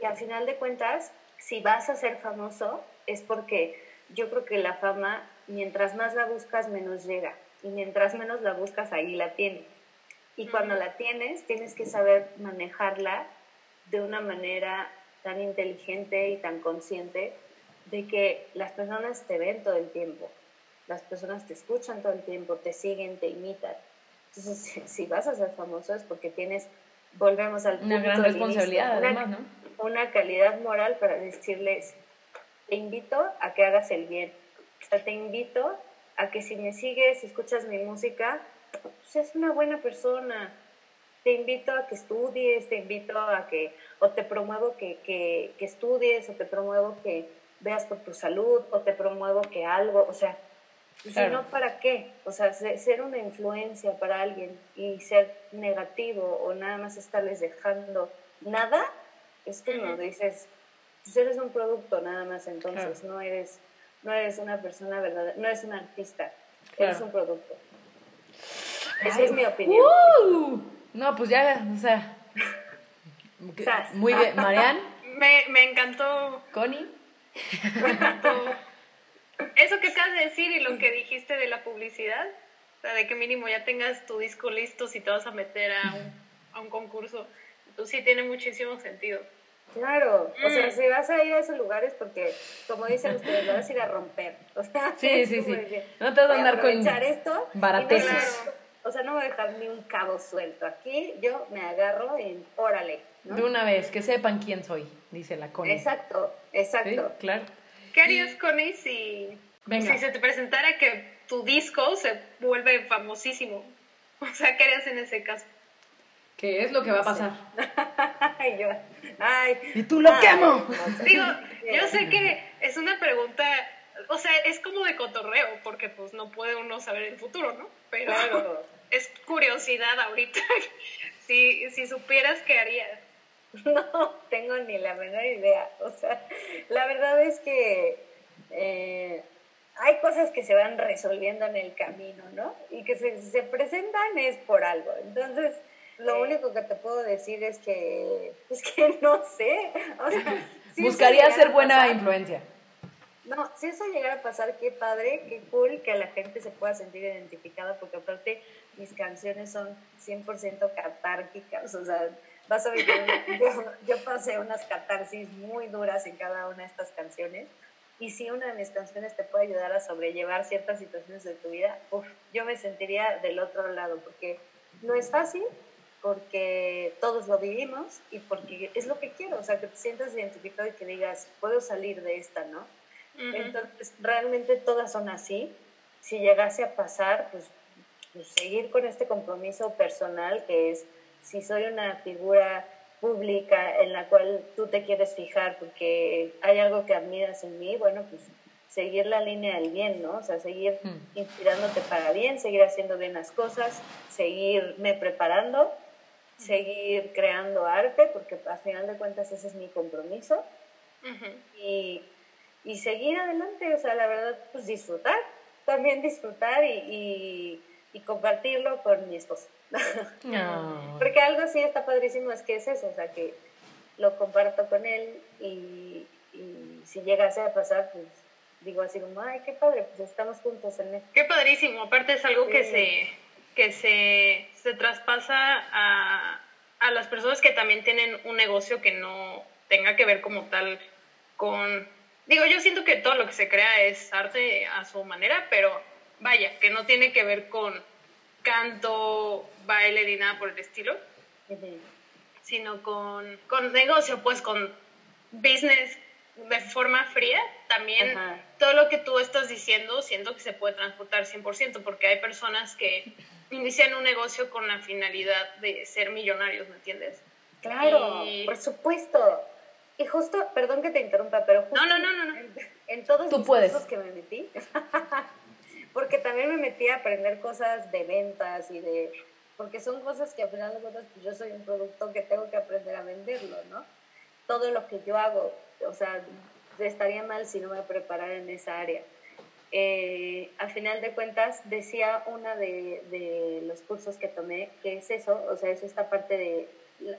Y al final de cuentas, si vas a ser famoso, es porque yo creo que la fama, mientras más la buscas, menos llega. Y mientras menos la buscas, ahí la tienes. Y cuando la tienes, tienes que saber manejarla de una manera tan inteligente y tan consciente de que las personas te ven todo el tiempo, las personas te escuchan todo el tiempo, te siguen, te imitan. Entonces, [LAUGHS] si, vas a ser famoso es porque tienes, volvemos al Una punto gran del inicio, responsabilidad, una- además, ¿no? una calidad moral para decirles, te invito a que hagas el bien. O sea, te invito a que si me sigues, si escuchas mi música, pues seas una buena persona. Te invito a que estudies, te invito a que, o te promuevo que, que, que estudies, o te promuevo que veas por tu salud, o te promuevo que algo, o sea, si Claro. no, ¿para qué? O sea, se- ser una influencia para alguien y ser negativo o nada más estarles dejando nada, es como dices, pues eres un producto nada más, entonces no eres no eres una persona verdadera, no eres un artista, eres un producto. Esa es mi opinión. ¡Uh! No, pues ya, o sea. Sas. Muy bien. [LAUGHS] Marianne, Me, me encantó, Connie. me encantó eso que acabas de decir y lo que dijiste de la publicidad. O sea, de que mínimo ya tengas tu disco listo si te vas a meter a un, a un concurso. Entonces sí tiene muchísimo sentido. Claro, o sea, Mm. si vas a ir a esos lugares porque, como dicen ustedes, vas a ir a romper. O sea, Sí, es sí, como sí. decir, No te vas a andar con esto no barateces. a- o sea, no voy a dejar ni un cabo suelto. Aquí yo me agarro en órale. ¿no? De una vez, que sepan quién soy, dice la Connie. Exacto, Sí, exacto. claro. ¿Qué harías, Connie, si, Venga. si se te presentara que tu disco se vuelve famosísimo? [LAUGHS] O sea, ¿qué harías en ese caso? ¿Qué es lo que va a pasar? [LAUGHS] Ay, yo, ay. ¡Y tú lo ay, quemo! no sé. Digo, yo sé que es una pregunta, o sea, es como de cotorreo, porque pues no puede uno saber el futuro, ¿no? Pero Claro. es curiosidad ahorita. [LAUGHS] si, si supieras qué harías. [LAUGHS] No tengo ni la menor idea. O sea, la verdad es que eh, hay cosas que se van resolviendo en el camino, ¿no? Y que se, se presentan es por algo. Entonces, lo único que te puedo decir es que, es que [LAUGHS] no sé. O sea, si Buscaría ser buena pasar- influencia. No, si eso llegara a pasar, qué padre, qué cool que la gente se pueda sentir identificada, porque aparte mis canciones son 100% catárquicas, o sea, vas a vivir, yo, yo pasé unas catarsis muy duras en cada una de estas canciones, y si una de mis canciones te puede ayudar a sobrellevar ciertas situaciones de tu vida, uf, yo me sentiría del otro lado, porque no es fácil porque todos lo vivimos y porque es lo que quiero, o sea, que te sientas identificado y que digas, puedo salir de esta, ¿no? Entonces, realmente todas son así. Si llegase a pasar, pues, pues, seguir con este compromiso personal que es, si soy una figura pública en la cual tú te quieres fijar porque hay algo que admiras en mí, bueno, pues seguir la línea del bien, ¿no? O sea, seguir mm. inspirándote para bien, seguir haciendo bien las cosas, seguirme preparando, seguir creando arte, porque al final de cuentas ese es mi compromiso. y, y, seguir adelante, o sea, la verdad, pues disfrutar, también disfrutar y, y, compartirlo con mi esposo. [LAUGHS] porque algo sí está padrísimo, es que es eso, o sea, que lo comparto con él y, y si llegase a pasar, pues digo así como, ay, qué padre, pues estamos juntos en esto. Qué padrísimo, aparte es algo que se que se, se traspasa a, a las personas que también tienen un negocio que no tenga que ver como tal con... Digo, yo siento que todo lo que se crea es arte a su manera, pero vaya, que no tiene que ver con canto, baile ni nada por el estilo, sino con, con negocio, pues con business de forma fría, también todo lo que tú estás diciendo siento que se puede transportar 100%, porque hay personas que inician un negocio con la finalidad de ser millonarios, ¿me entiendes? Claro, por supuesto. Y justo, perdón que te interrumpa, pero justo no, no, no, no, En, todos los cursos que me metí, [LAUGHS] porque también me metí a aprender cosas de ventas y de, porque son cosas que al final de cuentas pues yo soy un producto que tengo que aprender a venderlo, ¿no? Todo lo que yo hago, o sea, estaría mal si no me preparara en esa área. Eh, al final de cuentas, decía una de, de, los cursos que tomé, que es eso, o sea, es esta parte de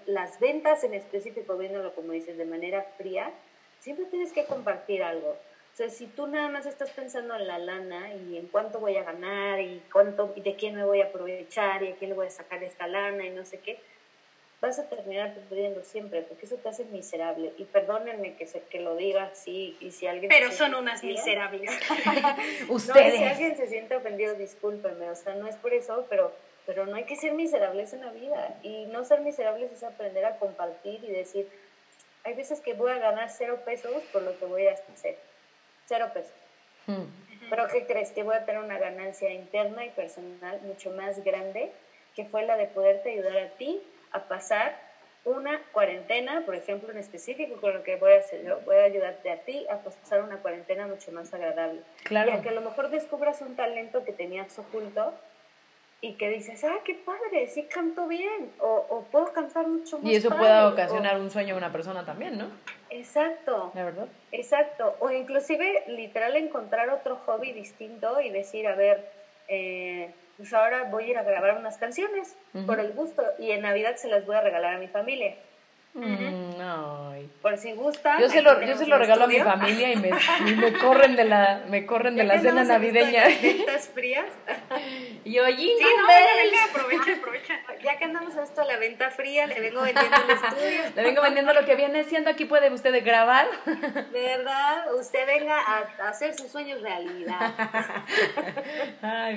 las ventas en específico, viéndolo como dices, de manera fría, siempre tienes que compartir algo. O sea, si tú nada más estás pensando en la lana y en cuánto voy a ganar y cuánto y de quién me voy a aprovechar y a quién le voy a sacar esta lana y no sé qué, vas a terminar perdiendo siempre, porque eso te hace miserable. Y perdónenme que, se, que lo diga así, y si alguien... Pero son unas miserables. [LAUGHS] [LAUGHS] Ustedes. si alguien se siente ofendido, discúlpenme, o sea, no es por eso, pero, pero no hay que ser miserables en la vida. Y no ser miserables es aprender a compartir y decir, hay veces que voy a ganar cero pesos por lo que voy a hacer. Cero pesos. Hmm. Pero ¿qué crees? Que voy a tener una ganancia interna y personal mucho más grande, que fue la de poderte ayudar a ti a pasar una cuarentena, por ejemplo, en específico, con lo que voy a hacer, yo voy a ayudarte a ti a pasar una cuarentena mucho más agradable. Claro. Y a que a lo mejor descubras un talento que tenías oculto y que dices, ah, qué padre, sí canto bien, o, o puedo cantar mucho más. Y eso puede ocasionar un sueño a una persona también, ¿no? Exacto. ¿De verdad? Exacto. O inclusive, literal, encontrar otro hobby distinto y decir, a ver, eh, pues ahora voy a ir a grabar unas canciones por el gusto y en Navidad se las voy a regalar a mi familia. Mm, por si gusta. Yo se lo, yo se lo regalo a mi familia y me, me corren de la, me corren de la cena navideña. ¿Estás frías? y oye, sí, no, aprovecha, aprovecha. Ya que andamos a esto a la venta fría, le vengo vendiendo el estudio. Le vengo vendiendo lo que viene siendo. Aquí puede usted grabar. ¿Verdad? Usted venga a, hacer sus sueños realidad.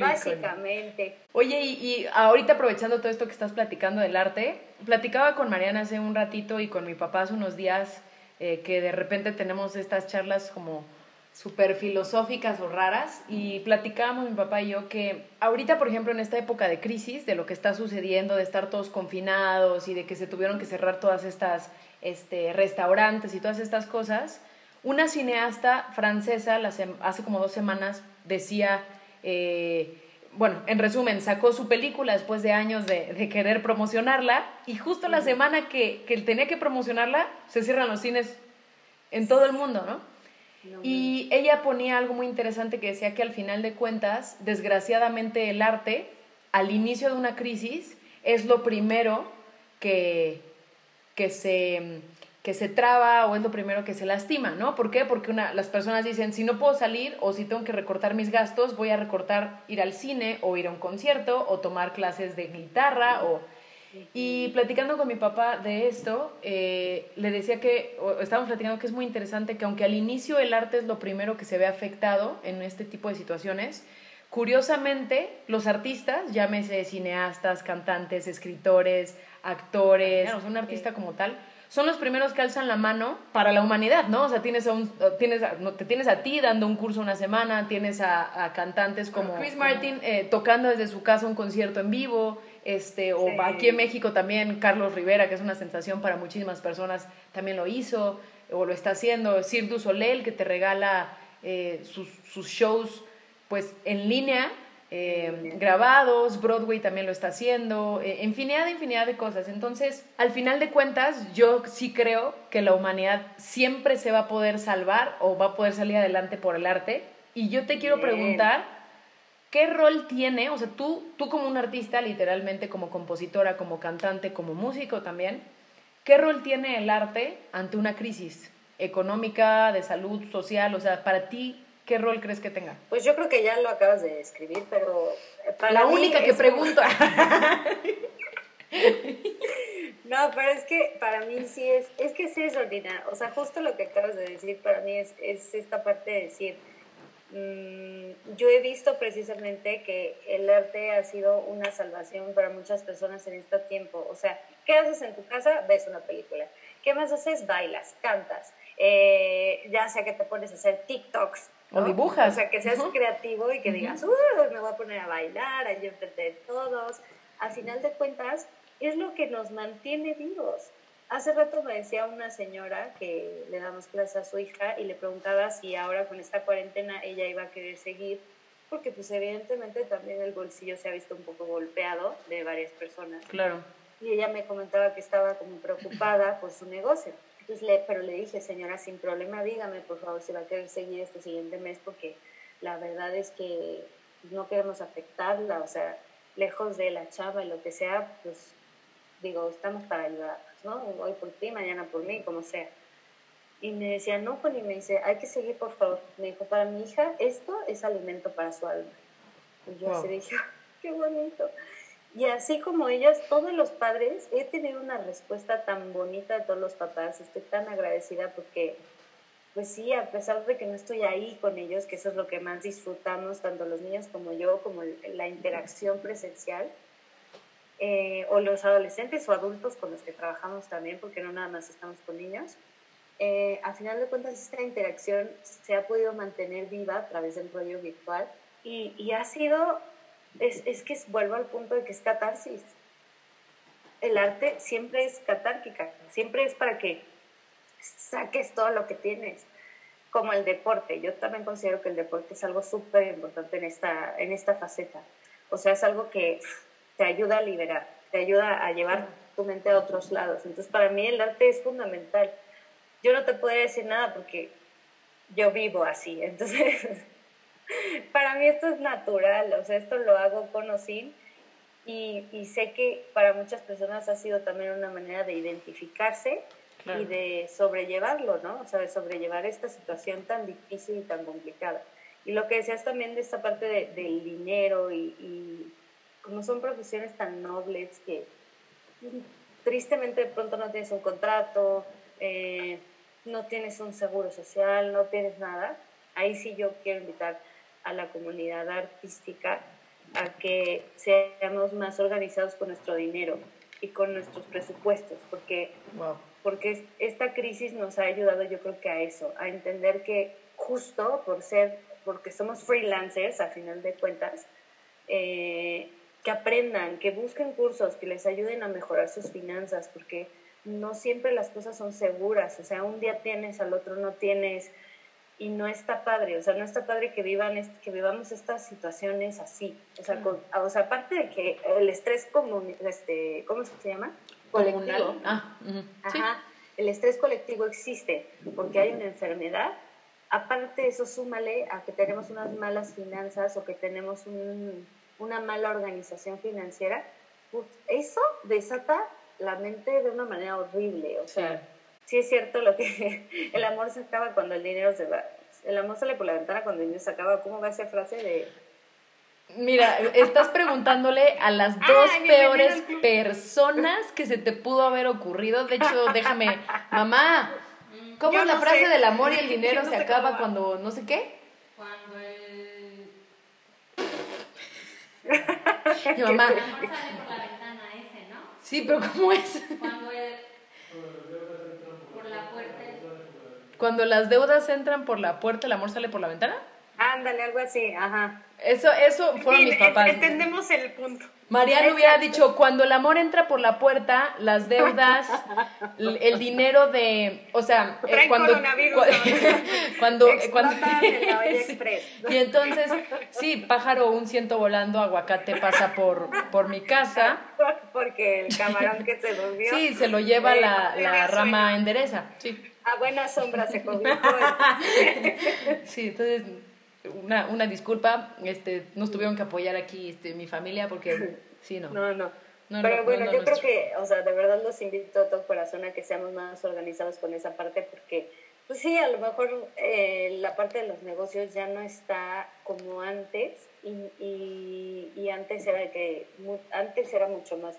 Básicamente. Oye, y, y ahorita aprovechando todo esto que estás platicando del arte, platicaba con Mariana hace un ratito y con mi papá hace unos días eh, que de repente tenemos estas charlas como súper filosóficas o raras y platicábamos mi papá y yo que ahorita, por ejemplo, en esta época de crisis, de lo que está sucediendo, de estar todos confinados y de que se tuvieron que cerrar todas estas este, restaurantes y todas estas cosas, una cineasta francesa hace como dos semanas decía... Eh, bueno, en resumen, sacó su película después de años de, querer promocionarla y justo la semana que, que tenía que promocionarla, se cierran los cines en todo el mundo, ¿no? y ella ponía algo muy interesante que decía que al final de cuentas, desgraciadamente el arte, al inicio de una crisis, es lo primero que, que se que se traba o es lo primero que se lastima, ¿no? ¿Por qué? Porque una, las personas dicen, si no puedo salir o si tengo que recortar mis gastos, voy a recortar ir al cine o ir a un concierto o tomar clases de guitarra o... Y platicando con mi papá de esto, eh, le decía que, estábamos platicando que es muy interesante que aunque al inicio el arte es lo primero que se ve afectado en este tipo de situaciones, curiosamente, los artistas, llámese cineastas, cantantes, escritores, actores, un artista como tal, son los primeros que alzan la mano para la humanidad, ¿no? O sea, tienes a un, tienes a- te tienes a ti dando un curso una semana, tienes a, a cantantes como Chris Martin eh, tocando desde su casa un concierto en vivo, este, o Sí. aquí en México también Carlos Rivera, que es una sensación para muchísimas personas, también lo hizo o lo está haciendo. Cirque du Soleil, que te regala eh, sus, sus shows pues en línea, eh, grabados, Broadway también lo está haciendo, eh, infinidad de infinidad de cosas. Entonces, al final de cuentas, yo sí creo que la humanidad siempre se va a poder salvar o va a poder salir adelante por el arte. Y yo te quiero Bien. preguntar, ¿qué rol tiene? O sea, tú, tú como un artista, literalmente como compositora, como cantante, como músico también, ¿qué rol tiene el arte ante una crisis económica, de salud, social? O sea, para ti, ¿qué rol crees que tenga? Pues yo creo que ya lo acabas de describir, pero eh, para La única que como- pregunto. [LAUGHS] No, pero es que para mí sí es, es que sí es ordinario. O sea, justo lo que acabas de decir para mí es, es esta parte de decir, mm, yo he visto precisamente que el arte ha sido una salvación para muchas personas en este tiempo. O sea, ¿qué haces en tu casa? Ves una película. ¿Qué más haces? Bailas, cantas. Eh, ya sea que te pones a hacer TikToks. O dibujas. O sea, que seas Ujú. creativo y que digas, "Uh, me voy a poner a bailar, allí enfrente de todos. Al final de cuentas, es lo que nos mantiene vivos. Hace rato me decía una señora que le damos clase a su hija y le preguntaba si ahora con esta cuarentena ella iba a querer seguir, porque pues evidentemente también el bolsillo se ha visto un poco golpeado de varias personas. Claro. Y ella me comentaba que estaba como preocupada por su negocio. Entonces le, pero le dije, señora, sin problema, dígame por favor si va a querer seguir este siguiente mes, porque la verdad es que no queremos afectarla, o sea, lejos de la chava y lo que sea, pues digo, estamos para ayudarnos, ¿no? Hoy por ti, mañana por mí, como sea. Y me decía, no, Connie, me dice, hay que seguir, por favor. Me dijo, para mi hija, esto es alimento para su alma. Y yo así Wow. dije, [LAUGHS] qué bonito. Y así como ellas, todos los padres, he tenido una respuesta tan bonita de todos los papás. Estoy tan agradecida porque, pues sí, a pesar de que no estoy ahí con ellos, que eso es lo que más disfrutamos, tanto los niños como yo, como la interacción presencial, eh, o los adolescentes o adultos con los que trabajamos también, porque no nada más estamos con niños, eh, a final de cuentas esta interacción se ha podido mantener viva a través del rollo virtual y, y ha sido, es, es que vuelvo al punto de que es catarsis. El arte siempre es catárquica, siempre es para que saques todo lo que tienes, como el deporte. Yo también considero que el deporte es algo súper importante en esta, en esta faceta. O sea, es algo que te ayuda a liberar, te ayuda a llevar tu mente a otros lados. Entonces, para mí el arte es fundamental. Yo no te podría decir nada porque yo vivo así. [LAUGHS] Entonces, [LAUGHS] para mí esto es natural, o sea, esto lo hago con o sin. Y, y sé que para muchas personas ha sido también una manera de identificarse Claro. y de sobrellevarlo, ¿no? O sea, de sobrellevar esta situación tan difícil y tan complicada. Y lo que decías también de esta parte de- del dinero y, y como son profesiones tan nobles que tristemente de pronto no tienes un contrato, eh, no tienes un seguro social, no tienes nada, ahí sí yo quiero invitar a la comunidad artística a que seamos más organizados con nuestro dinero y con nuestros presupuestos, porque Wow. porque es- esta crisis nos ha ayudado yo creo que a eso, a entender que justo por ser, porque somos freelancers a final de cuentas, eh, que aprendan, que busquen cursos, que les ayuden a mejorar sus finanzas, porque no siempre las cosas son seguras, o sea, un día tienes, al otro no tienes, y no está padre, o sea, no está padre que, vivan est- que vivamos estas situaciones así, o sea, con- o sea, aparte de que el estrés común, este, ¿cómo se llama? Colectivo. Ah, ujú. Sí. Ajá, el estrés colectivo existe porque hay una enfermedad. Aparte de eso, súmale a que tenemos unas malas finanzas o que tenemos un- una mala organización financiera. Uf, Eso desata la mente de una manera horrible. O sea, sí es cierto lo que [LAUGHS] el amor se acaba cuando el dinero se va. El amor sale por la ventana cuando el dinero se acaba. ¿Cómo va esa frase de Mira, estás preguntándole a las [LAUGHS] dos Ay, peores personas que se te pudo haber ocurrido. De hecho, déjame, mamá, ¿cómo Yo es la no frase sé. del amor y el [LAUGHS] dinero no se acaba cuando no sé qué? Cuando el... Mi mamá, Amor sale por la ventana ese, ¿no? sí, pero ¿cómo es? Cuando el... Por la puerta. Cuando las deudas entran por la puerta, el amor sale por la ventana. Ándale, algo así, ajá. Eso, eso fueron Sí, mis papás. Entendemos el punto. Mariano hubiera dicho, cuando el amor entra por la puerta, las deudas, el dinero de, o sea, eh, cuando, coronavirus [LAUGHS] cuando, cuando, [LAUGHS] Sí. Y entonces, sí, pájaro un ciento volando, aguacate pasa por, por mi casa, [LAUGHS] Porque el camarón que se durmió. sí, se lo lleva eh, la, la rama endereza, sí, A buena sombra se convirtió. sí, entonces, una, una disculpa, este, nos tuvieron que apoyar aquí, este, mi familia, porque, [CLEARS THROAT] sí, no. No, no. No, Pero no, bueno, no, yo creo nuestro. que, o sea, de verdad los invito a todo corazón a que seamos más organizados con esa parte porque, pues sí, a lo mejor eh, la parte de los negocios ya no está como antes y, y, y antes era que antes era mucho más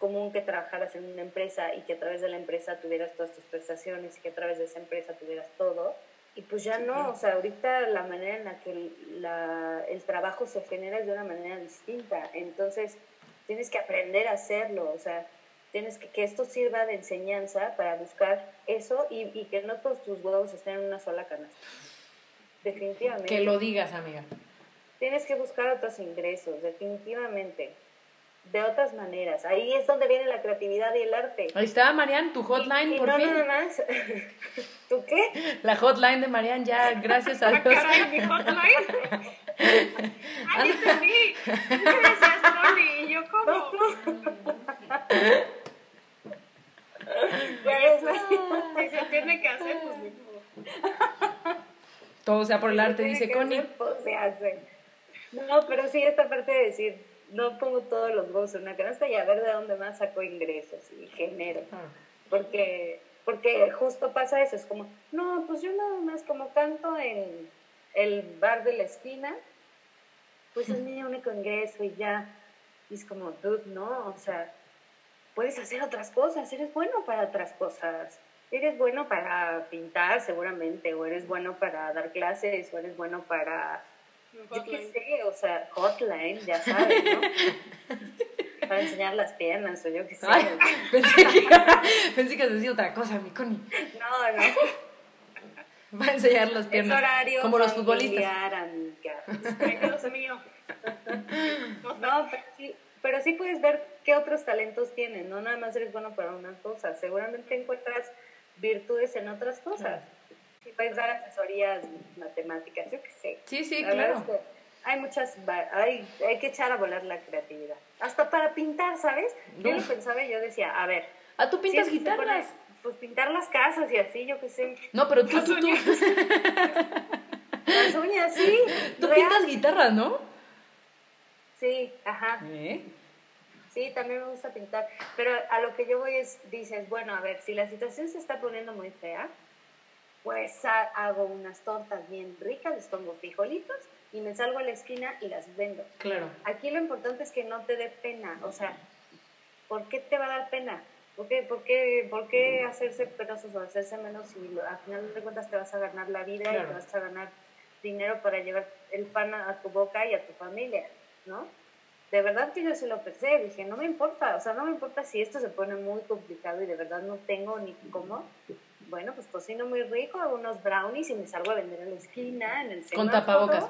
común que trabajaras en una empresa y que a través de la empresa tuvieras todas tus prestaciones y que a través de esa empresa tuvieras todo. Y pues ya no, o sea, ahorita la manera en la que el, la, el trabajo se genera es de una manera distinta. Entonces, tienes que aprender a hacerlo, o sea, tienes que que esto sirva de enseñanza para buscar eso y, y que no todos tus huevos estén en una sola canasta. Definitivamente. Que lo digas, amiga. Tienes que buscar otros ingresos, definitivamente. De otras maneras. Ahí es donde viene la creatividad y el arte. Ahí está, Marian, tu hotline, y, y por no fin. nada más. [LAUGHS] ¿Tú qué? La hotline de Marian ya, gracias a Ah, Dios. caray, mi hotline. [LAUGHS] Ay, entendí. Gracias, Connie. Y yo, ¿cómo? Ya ves, [LAUGHS] Si se tiene que hacer, pues modo. Todo sea por el arte, dice que Connie. ser, pues, se hace. No, pero sí, esta parte de decir, no pongo todos los huevos en una canasta y a ver de dónde más saco ingresos y genero. Ah. Porque, porque justo pasa eso, es como, no, pues yo nada más como canto en el bar de la esquina, pues es mi único ingreso y ya. Y es como, dude, no, o sea, puedes hacer otras cosas, eres bueno para otras cosas. Eres bueno para pintar seguramente, o eres bueno para dar clases, o eres bueno para, yo qué Hotline. sé, o sea, hotline, ya sabes, ¿no? [LAUGHS] para enseñar las piernas, o yo qué sé. Ay, [LAUGHS] pensé que, pensé que decía otra cosa, mi Connie. No, no. Va a enseñar las Es piernas. horario como los futbolistas. amiga. No, pero sí, pero sí puedes ver qué otros talentos tienen, no nada más eres bueno para una cosa, seguramente encuentras virtudes en otras cosas. Y puedes dar asesorías matemáticas, yo qué sé. Sí, sí, La claro. es que hay muchas, hay, hay que echar a volar la creatividad. Hasta para pintar, ¿sabes? Yo lo pensaba y yo decía, a ver. Ah, tú pintas si guitarras. pone- pues pintar las casas y así, yo qué sé. No, pero tú, tú, tú, Las uñas, sí. tú real. pintas guitarras, ¿no? Sí, ajá. ¿Eh? Sí, también me gusta pintar, pero a lo que yo voy es, dices, bueno, a ver, si la situación se está poniendo muy fea, pues ha- hago unas tortas bien ricas, les pongo frijolitos y me salgo a la esquina y las vendo. Claro. Aquí lo importante es que no te dé pena, o sea, ¿por qué te va a dar pena? ¿Por qué, por qué, por qué hacerse pedazos o hacerse menos si lo- al final de cuentas te vas a ganar la vida y te vas a ganar dinero para llevar el pan a, a tu boca y a tu familia, ¿no? De verdad que yo se lo pensé, dije, no me importa, o sea, no me importa si esto se pone muy complicado y de verdad no tengo ni cómo. Bueno, pues cocino muy rico, hago unos brownies y me salgo a vender en la esquina, en el Con semáforo, tapabocas.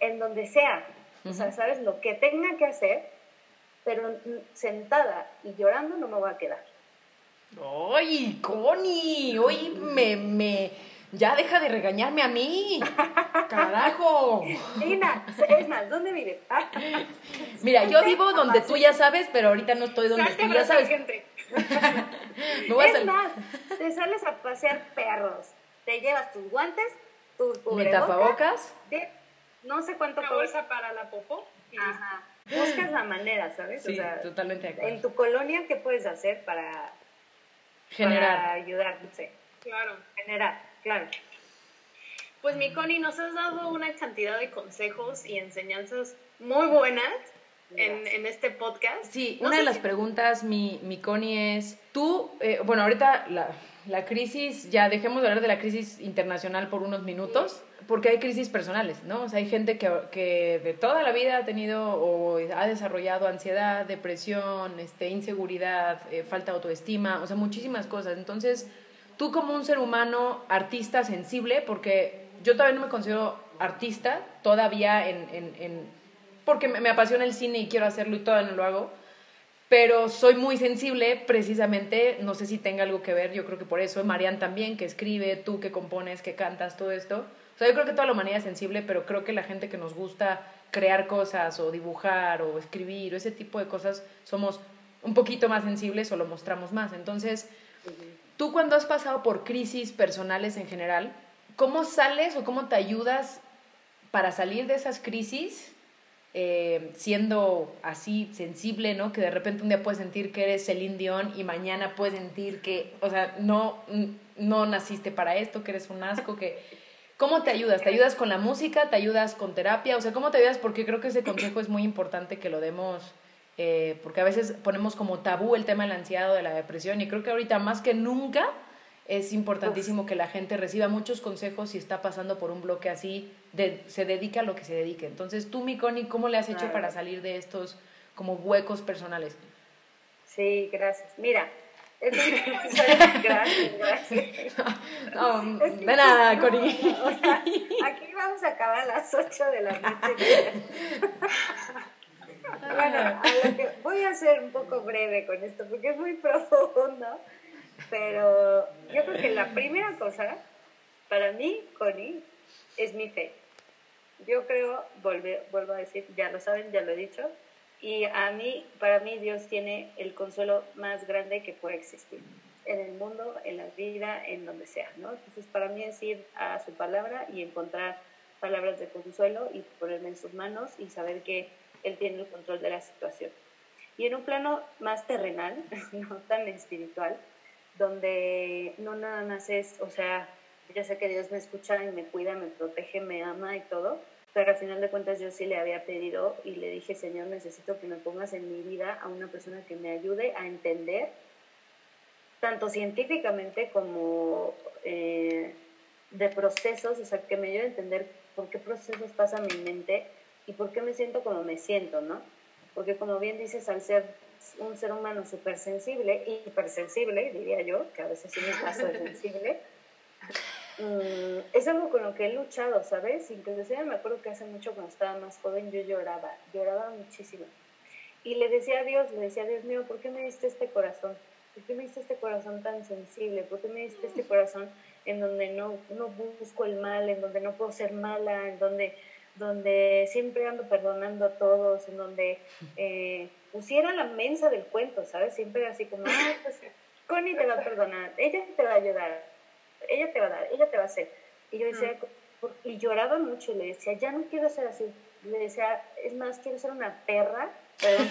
En donde sea. O sea. ¿sabes? Lo que tenga que hacer, pero sentada y llorando no me voy a quedar. ¡Ay, Connie! Hoy me, me... Ya deja de regañarme a mí. [LAUGHS] ¡Carajo! Nina, es más, ¿dónde vives? Ah, Mira, yo vivo donde tú ya sabes, pero ahorita no estoy donde Salte tú ya sabes. gente. [LAUGHS] Me voy a es más, te sales a pasear perros, te llevas tus guantes, tus Mi cubrebocas, tapabocas. de- no sé cuánto Una bolsa para la popó. y. Ajá. Buscas la manera, ¿sabes? Sí, o sea, totalmente de en acuerdo. tu colonia, ¿qué puedes hacer para, para Generar. ayudar? No sé, Claro. generar, claro. Pues mi Connie, nos has dado una cantidad de consejos y enseñanzas muy buenas en, en este podcast. Sí, No una de las si- preguntas, mi, mi Connie, es, tú, eh, bueno, ahorita la, la crisis, ya dejemos de hablar de la crisis internacional por unos minutos, porque hay crisis personales, ¿no? O sea, hay gente que, que de toda la vida ha tenido o ha desarrollado ansiedad, depresión, este, inseguridad, eh, falta de autoestima, o sea, muchísimas cosas. Entonces, tú como un ser humano, artista sensible, porque yo todavía no me considero artista, todavía en, en, en porque me, me apasiona el cine y quiero hacerlo y todavía no lo hago, pero soy muy sensible precisamente, no sé si tenga algo que ver, yo creo que por eso, Marian también, que escribe, tú que compones, que cantas, todo esto. O sea, yo creo que toda la humanidad es sensible, pero creo que la gente que nos gusta crear cosas o dibujar o escribir o ese tipo de cosas, somos un poquito más sensibles o lo mostramos más. Entonces, tú cuando has pasado por crisis personales en general, ¿cómo sales o cómo te ayudas para salir de esas crisis eh, siendo así sensible, ¿no? Que de repente un día puedes sentir que eres Celine Dion y mañana puedes sentir que, o sea, no, no naciste para esto, que eres un asco, que... ¿Cómo te ayudas? ¿Te ayudas con la música? ¿Te ayudas con terapia? O sea, ¿cómo te ayudas? Porque creo que ese consejo es muy importante que lo demos, eh, porque a veces ponemos como tabú el tema de la de la depresión y creo que ahorita más que nunca es importantísimo que la gente reciba muchos consejos si está pasando por un bloque así, de, se dedica a lo que se dedique. Entonces, tú, mi Connie, ¿cómo le has hecho para salir de estos como huecos personales? Sí, gracias. Mira, [LAUGHS] [LAUGHS] gracias, gracias. No, de nada, Connie. aquí vamos a acabar a las 8 de la noche. [LAUGHS] bueno, a lo que voy a ser un poco breve con esto porque es muy profundo. Pero yo creo que la primera cosa, para mí, Connie, es mi fe. Yo creo, vuelvo a decir, ya lo saben, ya lo he dicho, y a mí, para mí, Dios tiene el consuelo más grande que puede existir en el mundo, en la vida, en donde sea, ¿no? Entonces, para mí es ir a su palabra y encontrar palabras de consuelo y ponerme en sus manos y saber que Él tiene el control de la situación. Y en un plano más terrenal, [LAUGHS] no tan espiritual, donde no nada más es, o sea, ya sé que Dios me escucha y me cuida, me protege, me ama y todo, pero al final de cuentas yo sí le había pedido y le dije, Señor, necesito que me pongas en mi vida a una persona que me ayude a entender, tanto científicamente como eh, de procesos, o sea, que me ayude a entender por qué procesos pasa mi mente y por qué me siento como me siento, ¿no? Porque como bien dices, al ser un ser humano súper sensible, hipersensible, diría yo, que a veces sí me paso de sensible, [LAUGHS] mm, es algo con lo que he luchado, ¿sabes? Inclusive me acuerdo que hace mucho cuando estaba más joven yo lloraba, lloraba muchísimo. Y le decía a Dios, le decía, Dios mío, ¿por qué me diste este corazón? ¿Por qué me diste este corazón tan sensible? ¿Por qué me diste este corazón en donde no, no busco el mal, en donde no puedo ser mala, en donde, donde siempre ando perdonando a todos, en donde eh, pusiera la mensa del cuento, ¿sabes? Siempre así como, ah, pues Connie te va a perdonar, ella te va a ayudar, ella te va a dar, ella te va a hacer. Y yo decía, y lloraba mucho y le decía, ya no quiero ser así. Le decía, es más, quiero ser una perra, perdón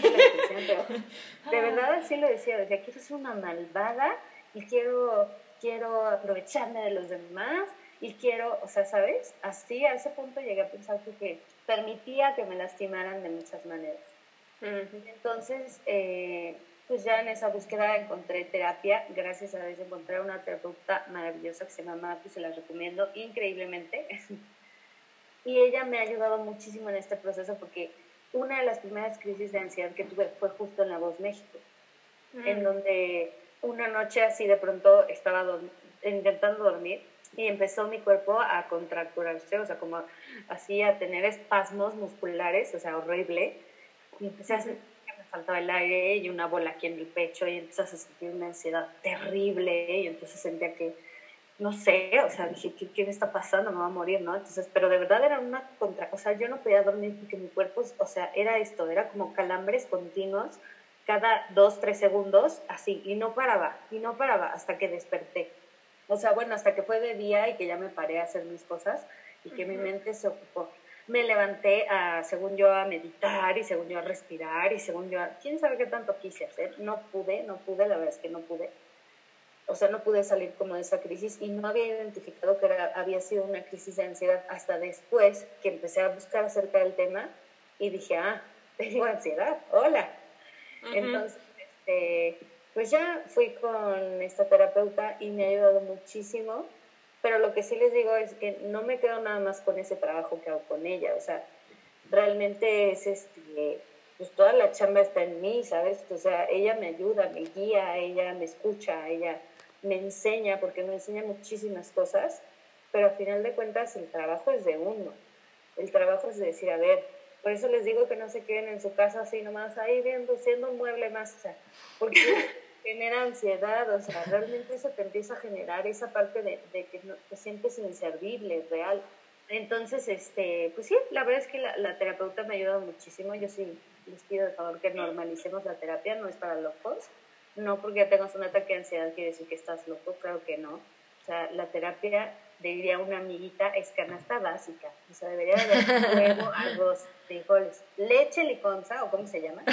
pero [LAUGHS] de verdad así lo decía, decía, quiero ser una malvada y quiero, quiero aprovecharme de los demás y quiero, o sea, ¿sabes? Así a ese punto llegué a pensar que permitía que me lastimaran de muchas maneras. Entonces, eh, pues ya en esa búsqueda encontré terapia, gracias a Dios encontré una terapeuta maravillosa que se llama Matu, se la recomiendo increíblemente. [LAUGHS] y ella me ha ayudado muchísimo en este proceso porque una de las primeras crisis de ansiedad que tuve fue justo en La Voz México, en donde una noche así de pronto estaba intentando dormir y empezó mi cuerpo a contracturarse, o sea, como así a tener espasmos musculares, o sea, horrible y empecé a sentir que me faltaba el aire y una bola aquí en el pecho y empecé a sentir una ansiedad terrible y entonces sentía que, no sé, o sea, dije, ¿qué, qué me está pasando? Me va a morir, ¿no? Entonces, pero de verdad era una contra, o sea, yo no podía dormir porque mi cuerpo, o sea, era esto, era como calambres continuos cada dos, tres segundos, así, y no paraba, y no paraba hasta que desperté. O sea, bueno, hasta que fue de día y que ya me paré a hacer mis cosas y que mi mente se ocupó me levanté a, según yo, a meditar y según yo a respirar y según yo a, quién sabe qué tanto quise hacer. No pude, no pude, la verdad es que no pude. O sea, no pude salir como de esa crisis y no había identificado que era, había sido una crisis de ansiedad hasta después que empecé a buscar acerca del tema y dije, ah, [LAUGHS] tengo ansiedad, hola. Entonces, este, pues ya fui con esta terapeuta y me ha ayudado muchísimo, pero lo que sí les digo es que no me quedo nada más con ese trabajo que hago con ella, o sea, realmente es este, pues toda la chamba está en mí, ¿sabes? O sea, ella me ayuda, me guía, ella me escucha, ella me enseña, porque me enseña muchísimas cosas, pero al final de cuentas el trabajo es de uno, el trabajo es de decir, a ver, por eso les digo que no se queden en su casa así nomás ahí viendo, siendo un mueble más, o sea, porque genera ansiedad, o sea, realmente eso te empieza a generar esa parte de, que no, te sientes inservible, real. Entonces, este, pues sí, la verdad es que la, la terapeuta me ha ayudado muchísimo. Yo sí les pido de favor que normalicemos la terapia, no es para locos. No porque ya tengas un ataque de ansiedad quiere decir que estás loco, creo que no. O sea, la terapia, diría una amiguita, es canasta básica. O sea, debería haber huevo, [LAUGHS] arroz, frijoles, leche liconza, o cómo se llama.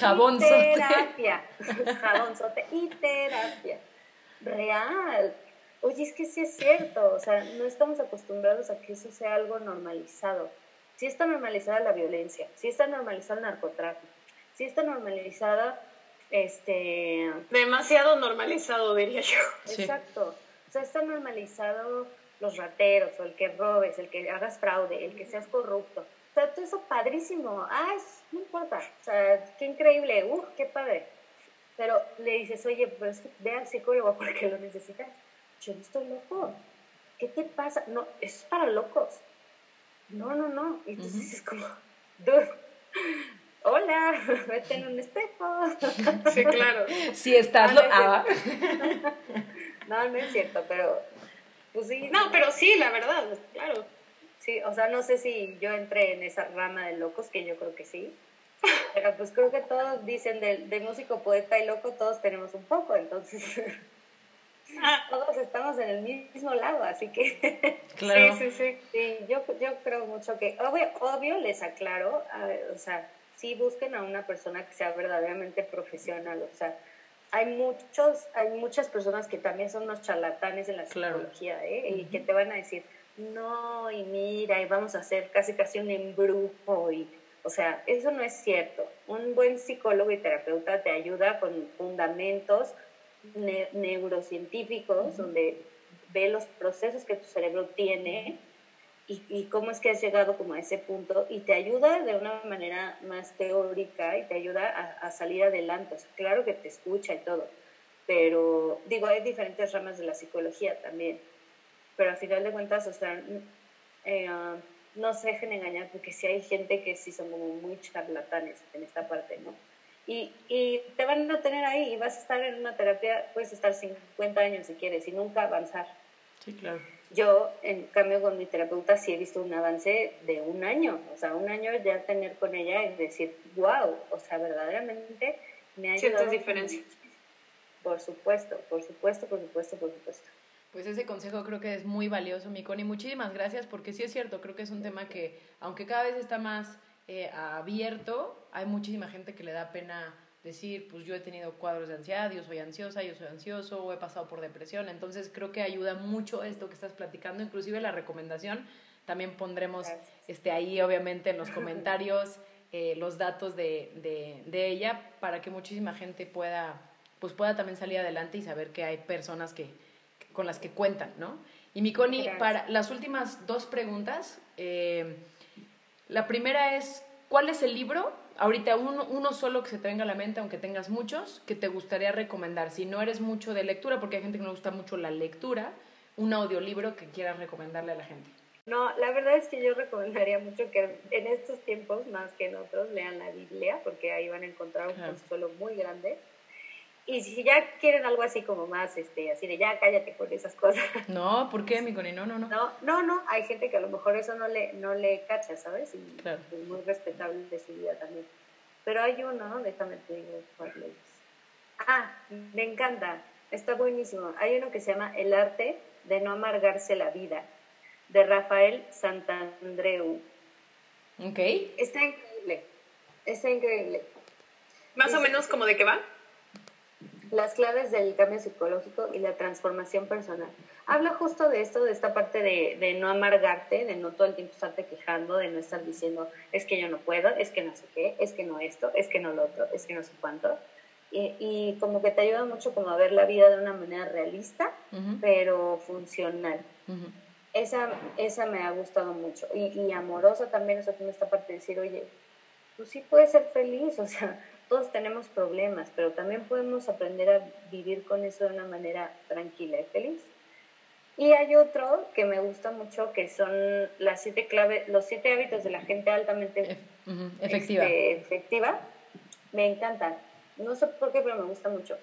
Jabón y terapia. Jabón sote y terapia. [LAUGHS] Real. Oye, es que sí es cierto. O sea, no estamos acostumbrados a que eso sea algo normalizado. Sí está normalizada la violencia, sí está normalizado el narcotráfico, sí está normalizada este... Demasiado normalizado, diría yo. Exacto. Sea, está normalizado los rateros, o el que robes, el que hagas fraude, el que seas corrupto. O sea, todo eso padrísimo. Ah, no importa. O sea, qué increíble. Uh, qué padre. Pero le dices, oye, pues ve al psicólogo [LAUGHS] porque lo necesitas. Yo no estoy loco. ¿Qué te pasa? No, es para locos. No, no, no. Y entonces es como, dude, hola, [LAUGHS] vete en un espejo. Sí, claro. Si estás ah. [LAUGHS] no, no es cierto, pero pues sí. No, pero sí, la verdad, claro. Sí, o sea, no sé si yo entré en esa rama de locos, que yo creo que sí. Pero pues creo que todos dicen de, de músico, poeta y loco, todos tenemos un poco, entonces ah. todos estamos en el mismo lado, así que claro. sí, sí, sí. yo, yo creo mucho que, obvio, obvio les aclaro, o sea, sí busquen a una persona que sea verdaderamente profesional, o sea, hay muchos, hay muchas personas que también son unos charlatanes en la psicología, ¿eh? Y que te van a decir, no, y mira, y vamos a hacer casi casi un embrujo, y, o sea, eso no es cierto. Un buen psicólogo y terapeuta te ayuda con fundamentos neurocientíficos, donde ve los procesos que tu cerebro tiene y, cómo es que has llegado como a ese punto y te ayuda de una manera más teórica y te ayuda a, salir adelante. claro que te escucha y todo, pero digo, hay diferentes ramas de la psicología también, pero al final de cuentas, eh, ah, no se dejen engañar porque sí hay gente que sí son como muy charlatanes en esta parte, ¿no? Y, y te van a tener ahí y vas a estar en una terapia, puedes estar 50 años si quieres y nunca avanzar. Sí, claro. Yo, en cambio, con mi terapeuta sí he visto un avance de un año, o sea, un año ya tener con ella y decir, wow, o sea, verdaderamente me ha ayudado. ¿Sientes diferencia? Por supuesto, por supuesto, por supuesto, por supuesto. Pues ese consejo creo que es muy valioso, mi Connie. Muchísimas gracias porque sí es cierto, creo que es un tema que, aunque cada vez está más eh, abierto, hay muchísima gente que le da pena decir, pues yo he tenido cuadros de ansiedad, yo soy ansiosa, yo soy ansioso, o he pasado por depresión. Entonces creo que ayuda mucho esto que estás platicando, inclusive la recomendación. También pondremos este, ahí, obviamente, en los comentarios eh, los datos de, de, de, ella para que muchísima gente pueda, pues pueda también salir adelante y saber que hay personas que, con las que cuentan, ¿no? Y mi Connie, para las últimas dos preguntas, eh, la primera es, ¿cuál es el libro ahorita uno, uno solo que se te venga a la mente, aunque tengas muchos, que te gustaría recomendar. Si no eres mucho de lectura, porque hay gente que no gusta mucho la lectura, un audiolibro que quieras recomendarle a la gente. No, la verdad es que yo recomendaría mucho que en estos tiempos, más que en otros, lean la Biblia, porque ahí van a encontrar un consuelo muy grande. Y si ya quieren algo así como más, este, así de ya cállate con esas cosas. No, ¿por qué, mi Connie? No, no, no. No, no, no, hay gente que a lo mejor eso no le, no le cacha, ¿sabes? Y claro. es muy respetable de su vida también. Pero hay uno, déjame te digo cuál es. Ah, me encanta, está buenísimo. Hay uno que se llama El arte de no amargarse la vida, de Rafael Santandreu. Ok. Está increíble, está increíble. ¿Más o menos como de qué va? Las claves del cambio psicológico y la transformación personal. Habla justo de esto, de esta parte de, de, no amargarte, de no todo el tiempo estarte quejando, de no estar diciendo, es que yo no puedo, es que no sé qué, es que no esto, es que no lo otro, es que no sé cuánto. y, y como que te ayuda mucho como a ver la vida de una manera realista, pero funcional. Esa, esa me ha gustado mucho. Y, y amorosa también, o sea, tiene esta parte de decir, oye, tú sí puedes ser feliz, [LAUGHS] o sea, todos tenemos problemas, pero también podemos aprender a vivir con eso de una manera tranquila y feliz. Y hay otro que me gusta mucho, que son las siete claves, los siete hábitos de la gente altamente ujú, Efectiva. este, efectiva. Me encantan. No sé por qué, pero me gusta mucho.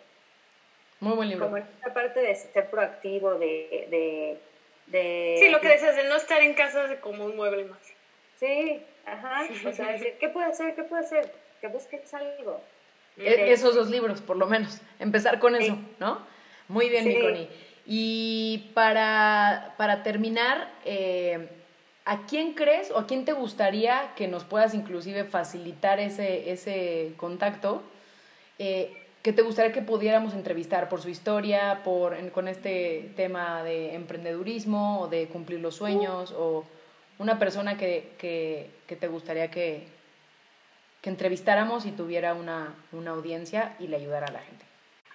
Muy buen libro. Como esta parte de ser proactivo, de... de, de Sí, lo que decías de no estar en casa como un mueble más. Sí, ajá. O sea, decir, ¿qué puedo hacer? ¿Qué puedo hacer? Que busques algo. E- esos dos libros, por lo menos. Empezar con eso. ¿no? Muy bien, Sí. mi Connie. Y para, para terminar, eh, ¿a quién crees o a quién te gustaría que nos puedas inclusive facilitar ese, ese contacto? Eh, que te gustaría que pudiéramos entrevistar por su historia, por, en- con este tema de emprendedurismo o de cumplir los sueños, o una persona que, que, que te gustaría que, que entrevistáramos y tuviera una, una audiencia y le ayudara a la gente.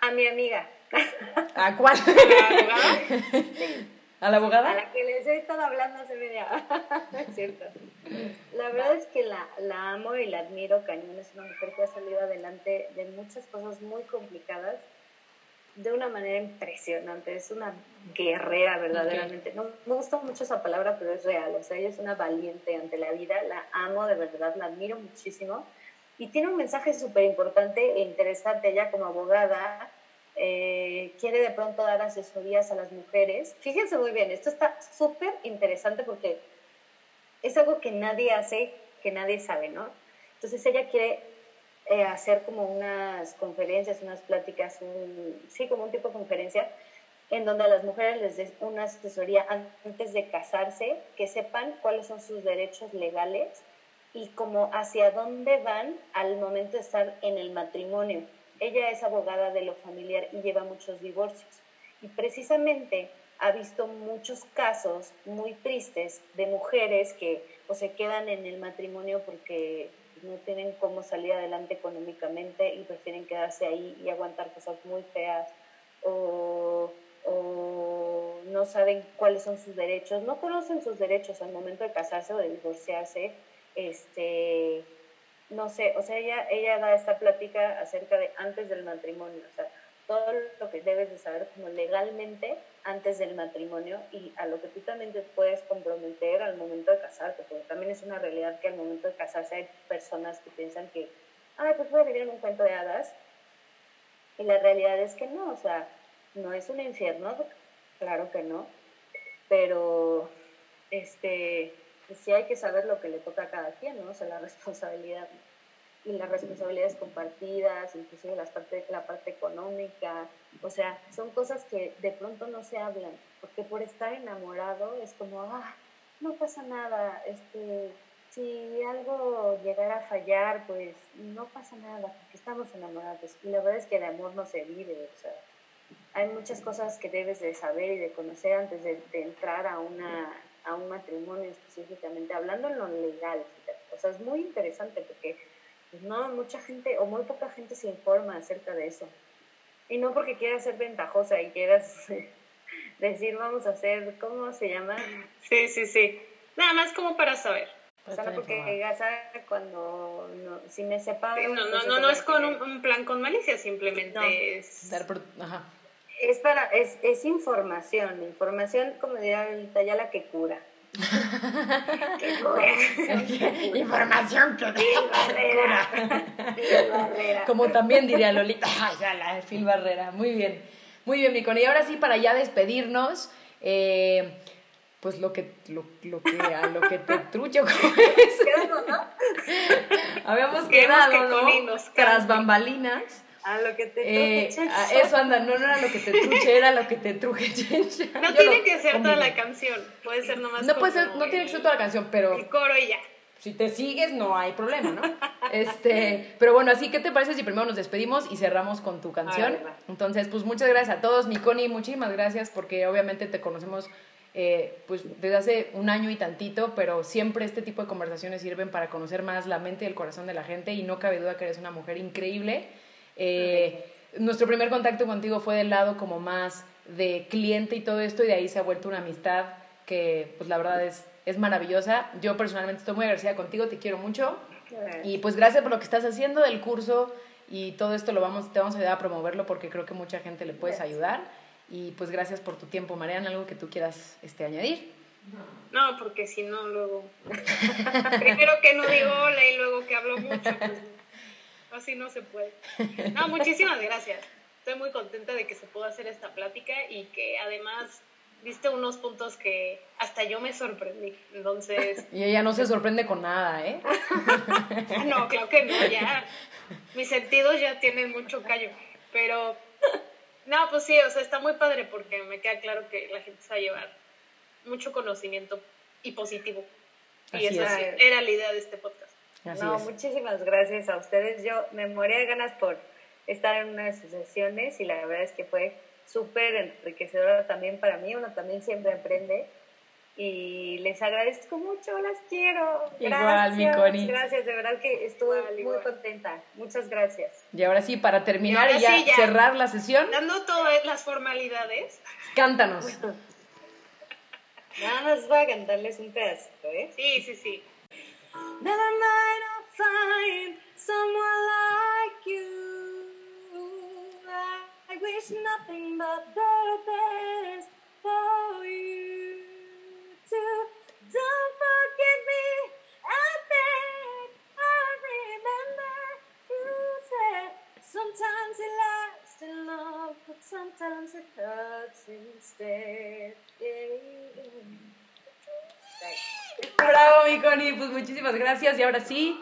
A mi amiga, [LAUGHS] ¿A cuál? ¿La abogada? ¿A la abogada? a la que les he estado hablando hace media [LAUGHS] es cierto. La verdad es que la, la amo y la admiro cañón. Es una mujer que ha salido adelante de muchas cosas muy complicadas de una manera impresionante. Es una guerrera, verdaderamente. No me gusta mucho esa palabra, pero es real. O sea, ella es una valiente ante la vida. La amo de verdad, la admiro muchísimo. Y tiene un mensaje súper importante e interesante. Ella como abogada eh, quiere de pronto dar asesorías a las mujeres. Fíjense muy bien, esto está súper interesante porque es algo que nadie hace, que nadie sabe, ¿no? Entonces ella quiere eh, hacer como unas conferencias, unas pláticas, sí, como un tipo de conferencia, en donde a las mujeres les des una asesoría antes de casarse, que sepan cuáles son sus derechos legales y como hacia dónde van al momento de estar en el matrimonio. Ella es abogada de lo familiar y lleva muchos divorcios. Y precisamente ha visto muchos casos muy tristes de mujeres que o se quedan en el matrimonio porque no tienen cómo salir adelante económicamente y prefieren quedarse ahí y aguantar cosas muy feas o, o no saben cuáles son sus derechos, no conocen sus derechos al momento de casarse o de divorciarse, este, no sé, o sea, ella, ella da esta plática acerca de antes del matrimonio, o sea, todo lo que debes de saber como legalmente antes del matrimonio y a lo que tú también te puedes comprometer al momento de casarte, porque también es una realidad que al momento de casarse hay personas que piensan que, ay, pues voy vivir en un cuento de hadas, y la realidad es que no, o sea, no es un infierno, claro que no, pero este, pues sí hay que saber lo que le toca a cada quien, ¿no? O sea, la [LAUGHS] responsabilidad y las responsabilidades compartidas, inclusive las parte, la parte económica, o sea, son cosas que de pronto no se hablan, porque por estar enamorado es como, ah, no pasa nada, este, si algo llegara a fallar, pues no pasa nada, porque estamos enamorados. Y la verdad es que el amor no se vive, o sea, hay muchas cosas que debes de saber y de conocer antes de, de entrar a, una, a un matrimonio específicamente, hablando en lo legal, o sea, es muy interesante porque pues no, mucha gente o muy poca gente se informa acerca de eso. Y no porque quieras ser ventajosa y quieras [LAUGHS] decir, vamos a hacer, ¿cómo se llama? Sí, sí, sí. Nada más como para saber. O sea, no porque ya sabes cuando, no, si me separo... Sí, no, no, entonces no, no es con un, un plan con malicia, simplemente No. es... Dar por- ajá. Es para, es, es información, información, como diría ahorita, ya la que cura. Que [LAUGHS] cura. Información que Barrera. Phil Barrera. Como también diría Lolita, "Ay, ya la de Phil Barrera. Muy bien, muy bien, mi Connie. Y ahora sí, para ya despedirnos, eh, pues lo que, lo, lo que, a lo que te [LAUGHS] trucho. [LAUGHS] Habíamos quedado, que ¿no? Tras bambalinas. A lo que te Eh, chacho. eso anda, no, no era lo que te truche, era lo que te truje, chencha. [LAUGHS] No Yo tiene lo que ser toda la canción, puede ser nomás No puede ser, no tiene que ser toda la canción, pero El coro y ya. si te sigues no hay problema, ¿no? Este, pero bueno, así que te parece si primero nos despedimos y cerramos con tu canción. Entonces, pues muchas gracias a todos, mi Connie, muchísimas gracias porque obviamente te conocemos eh, pues desde hace un año y tantito, pero siempre este tipo de conversaciones sirven para conocer más la mente y el corazón de la gente y no cabe duda que eres una mujer increíble. Eh, nuestro primer contacto contigo fue del lado como más de cliente y todo esto y de ahí se ha vuelto una amistad que pues la verdad es, es maravillosa. Yo personalmente estoy muy agradecida contigo, te quiero mucho y pues gracias por lo que estás haciendo del curso y todo esto lo vamos, te vamos a ayudar a promoverlo porque creo que mucha gente le puedes ayudar y pues gracias por tu tiempo, Mariana, algo que tú quieras este, añadir. No, porque si no, luego. [LAUGHS] Primero que no digo hola y luego que hablo mucho, pues así no se puede. No, muchísimas gracias. Estoy muy contenta de que se pueda hacer esta plática y que además viste unos puntos que hasta yo me sorprendí. Entonces. [LAUGHS] Y ella no se sorprende con nada, ¿eh? no, claro que no, ya. Mis sentidos ya tienen mucho callo. Pero. No, pues sí, o sea, está muy padre porque me queda claro que la gente se va a llevar mucho conocimiento y positivo. y esa era la idea de este podcast. No, muchísimas gracias a ustedes. Yo me moría de ganas por estar en una de sus sesiones y la verdad es que fue súper enriquecedora también para mí. Uno también siempre aprende y les agradezco mucho, las quiero. Igual, mi Connie. Gracias, de verdad que estuve muy contenta. Muchas gracias. Y ahora sí, para terminar y, ya, cerrar la sesión. Dando todas las formalidades. Cántanos. [LAUGHS] Nada más voy a cantarles un pedacito, ¿eh? Sí, sí, sí. Never mind, I'll find someone like you. I wish nothing but the best for you. To don't forget me. I think I remember you said sometimes it lasts in love, but sometimes it hurts instead. Bravo, mi Connie. Pues muchísimas gracias. Y ahora sí.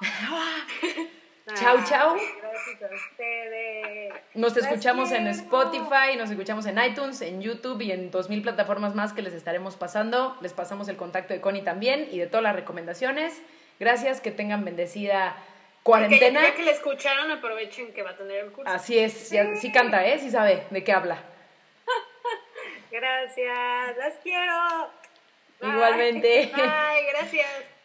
[LAUGHS] chau, chau. Gracias a ustedes. Nos escuchamos en Spotify, nos escuchamos en iTunes, en YouTube y en 2000 plataformas más que les estaremos pasando. Les pasamos el contacto de Connie también y de todas las recomendaciones. Gracias, que tengan bendecida cuarentena. ya que le escucharon, aprovechen que va a tener el curso. Así es, sí, sí canta, ¿eh? Sí sabe de qué habla. [LAUGHS] Gracias, las quiero. Igualmente. Bye, gracias.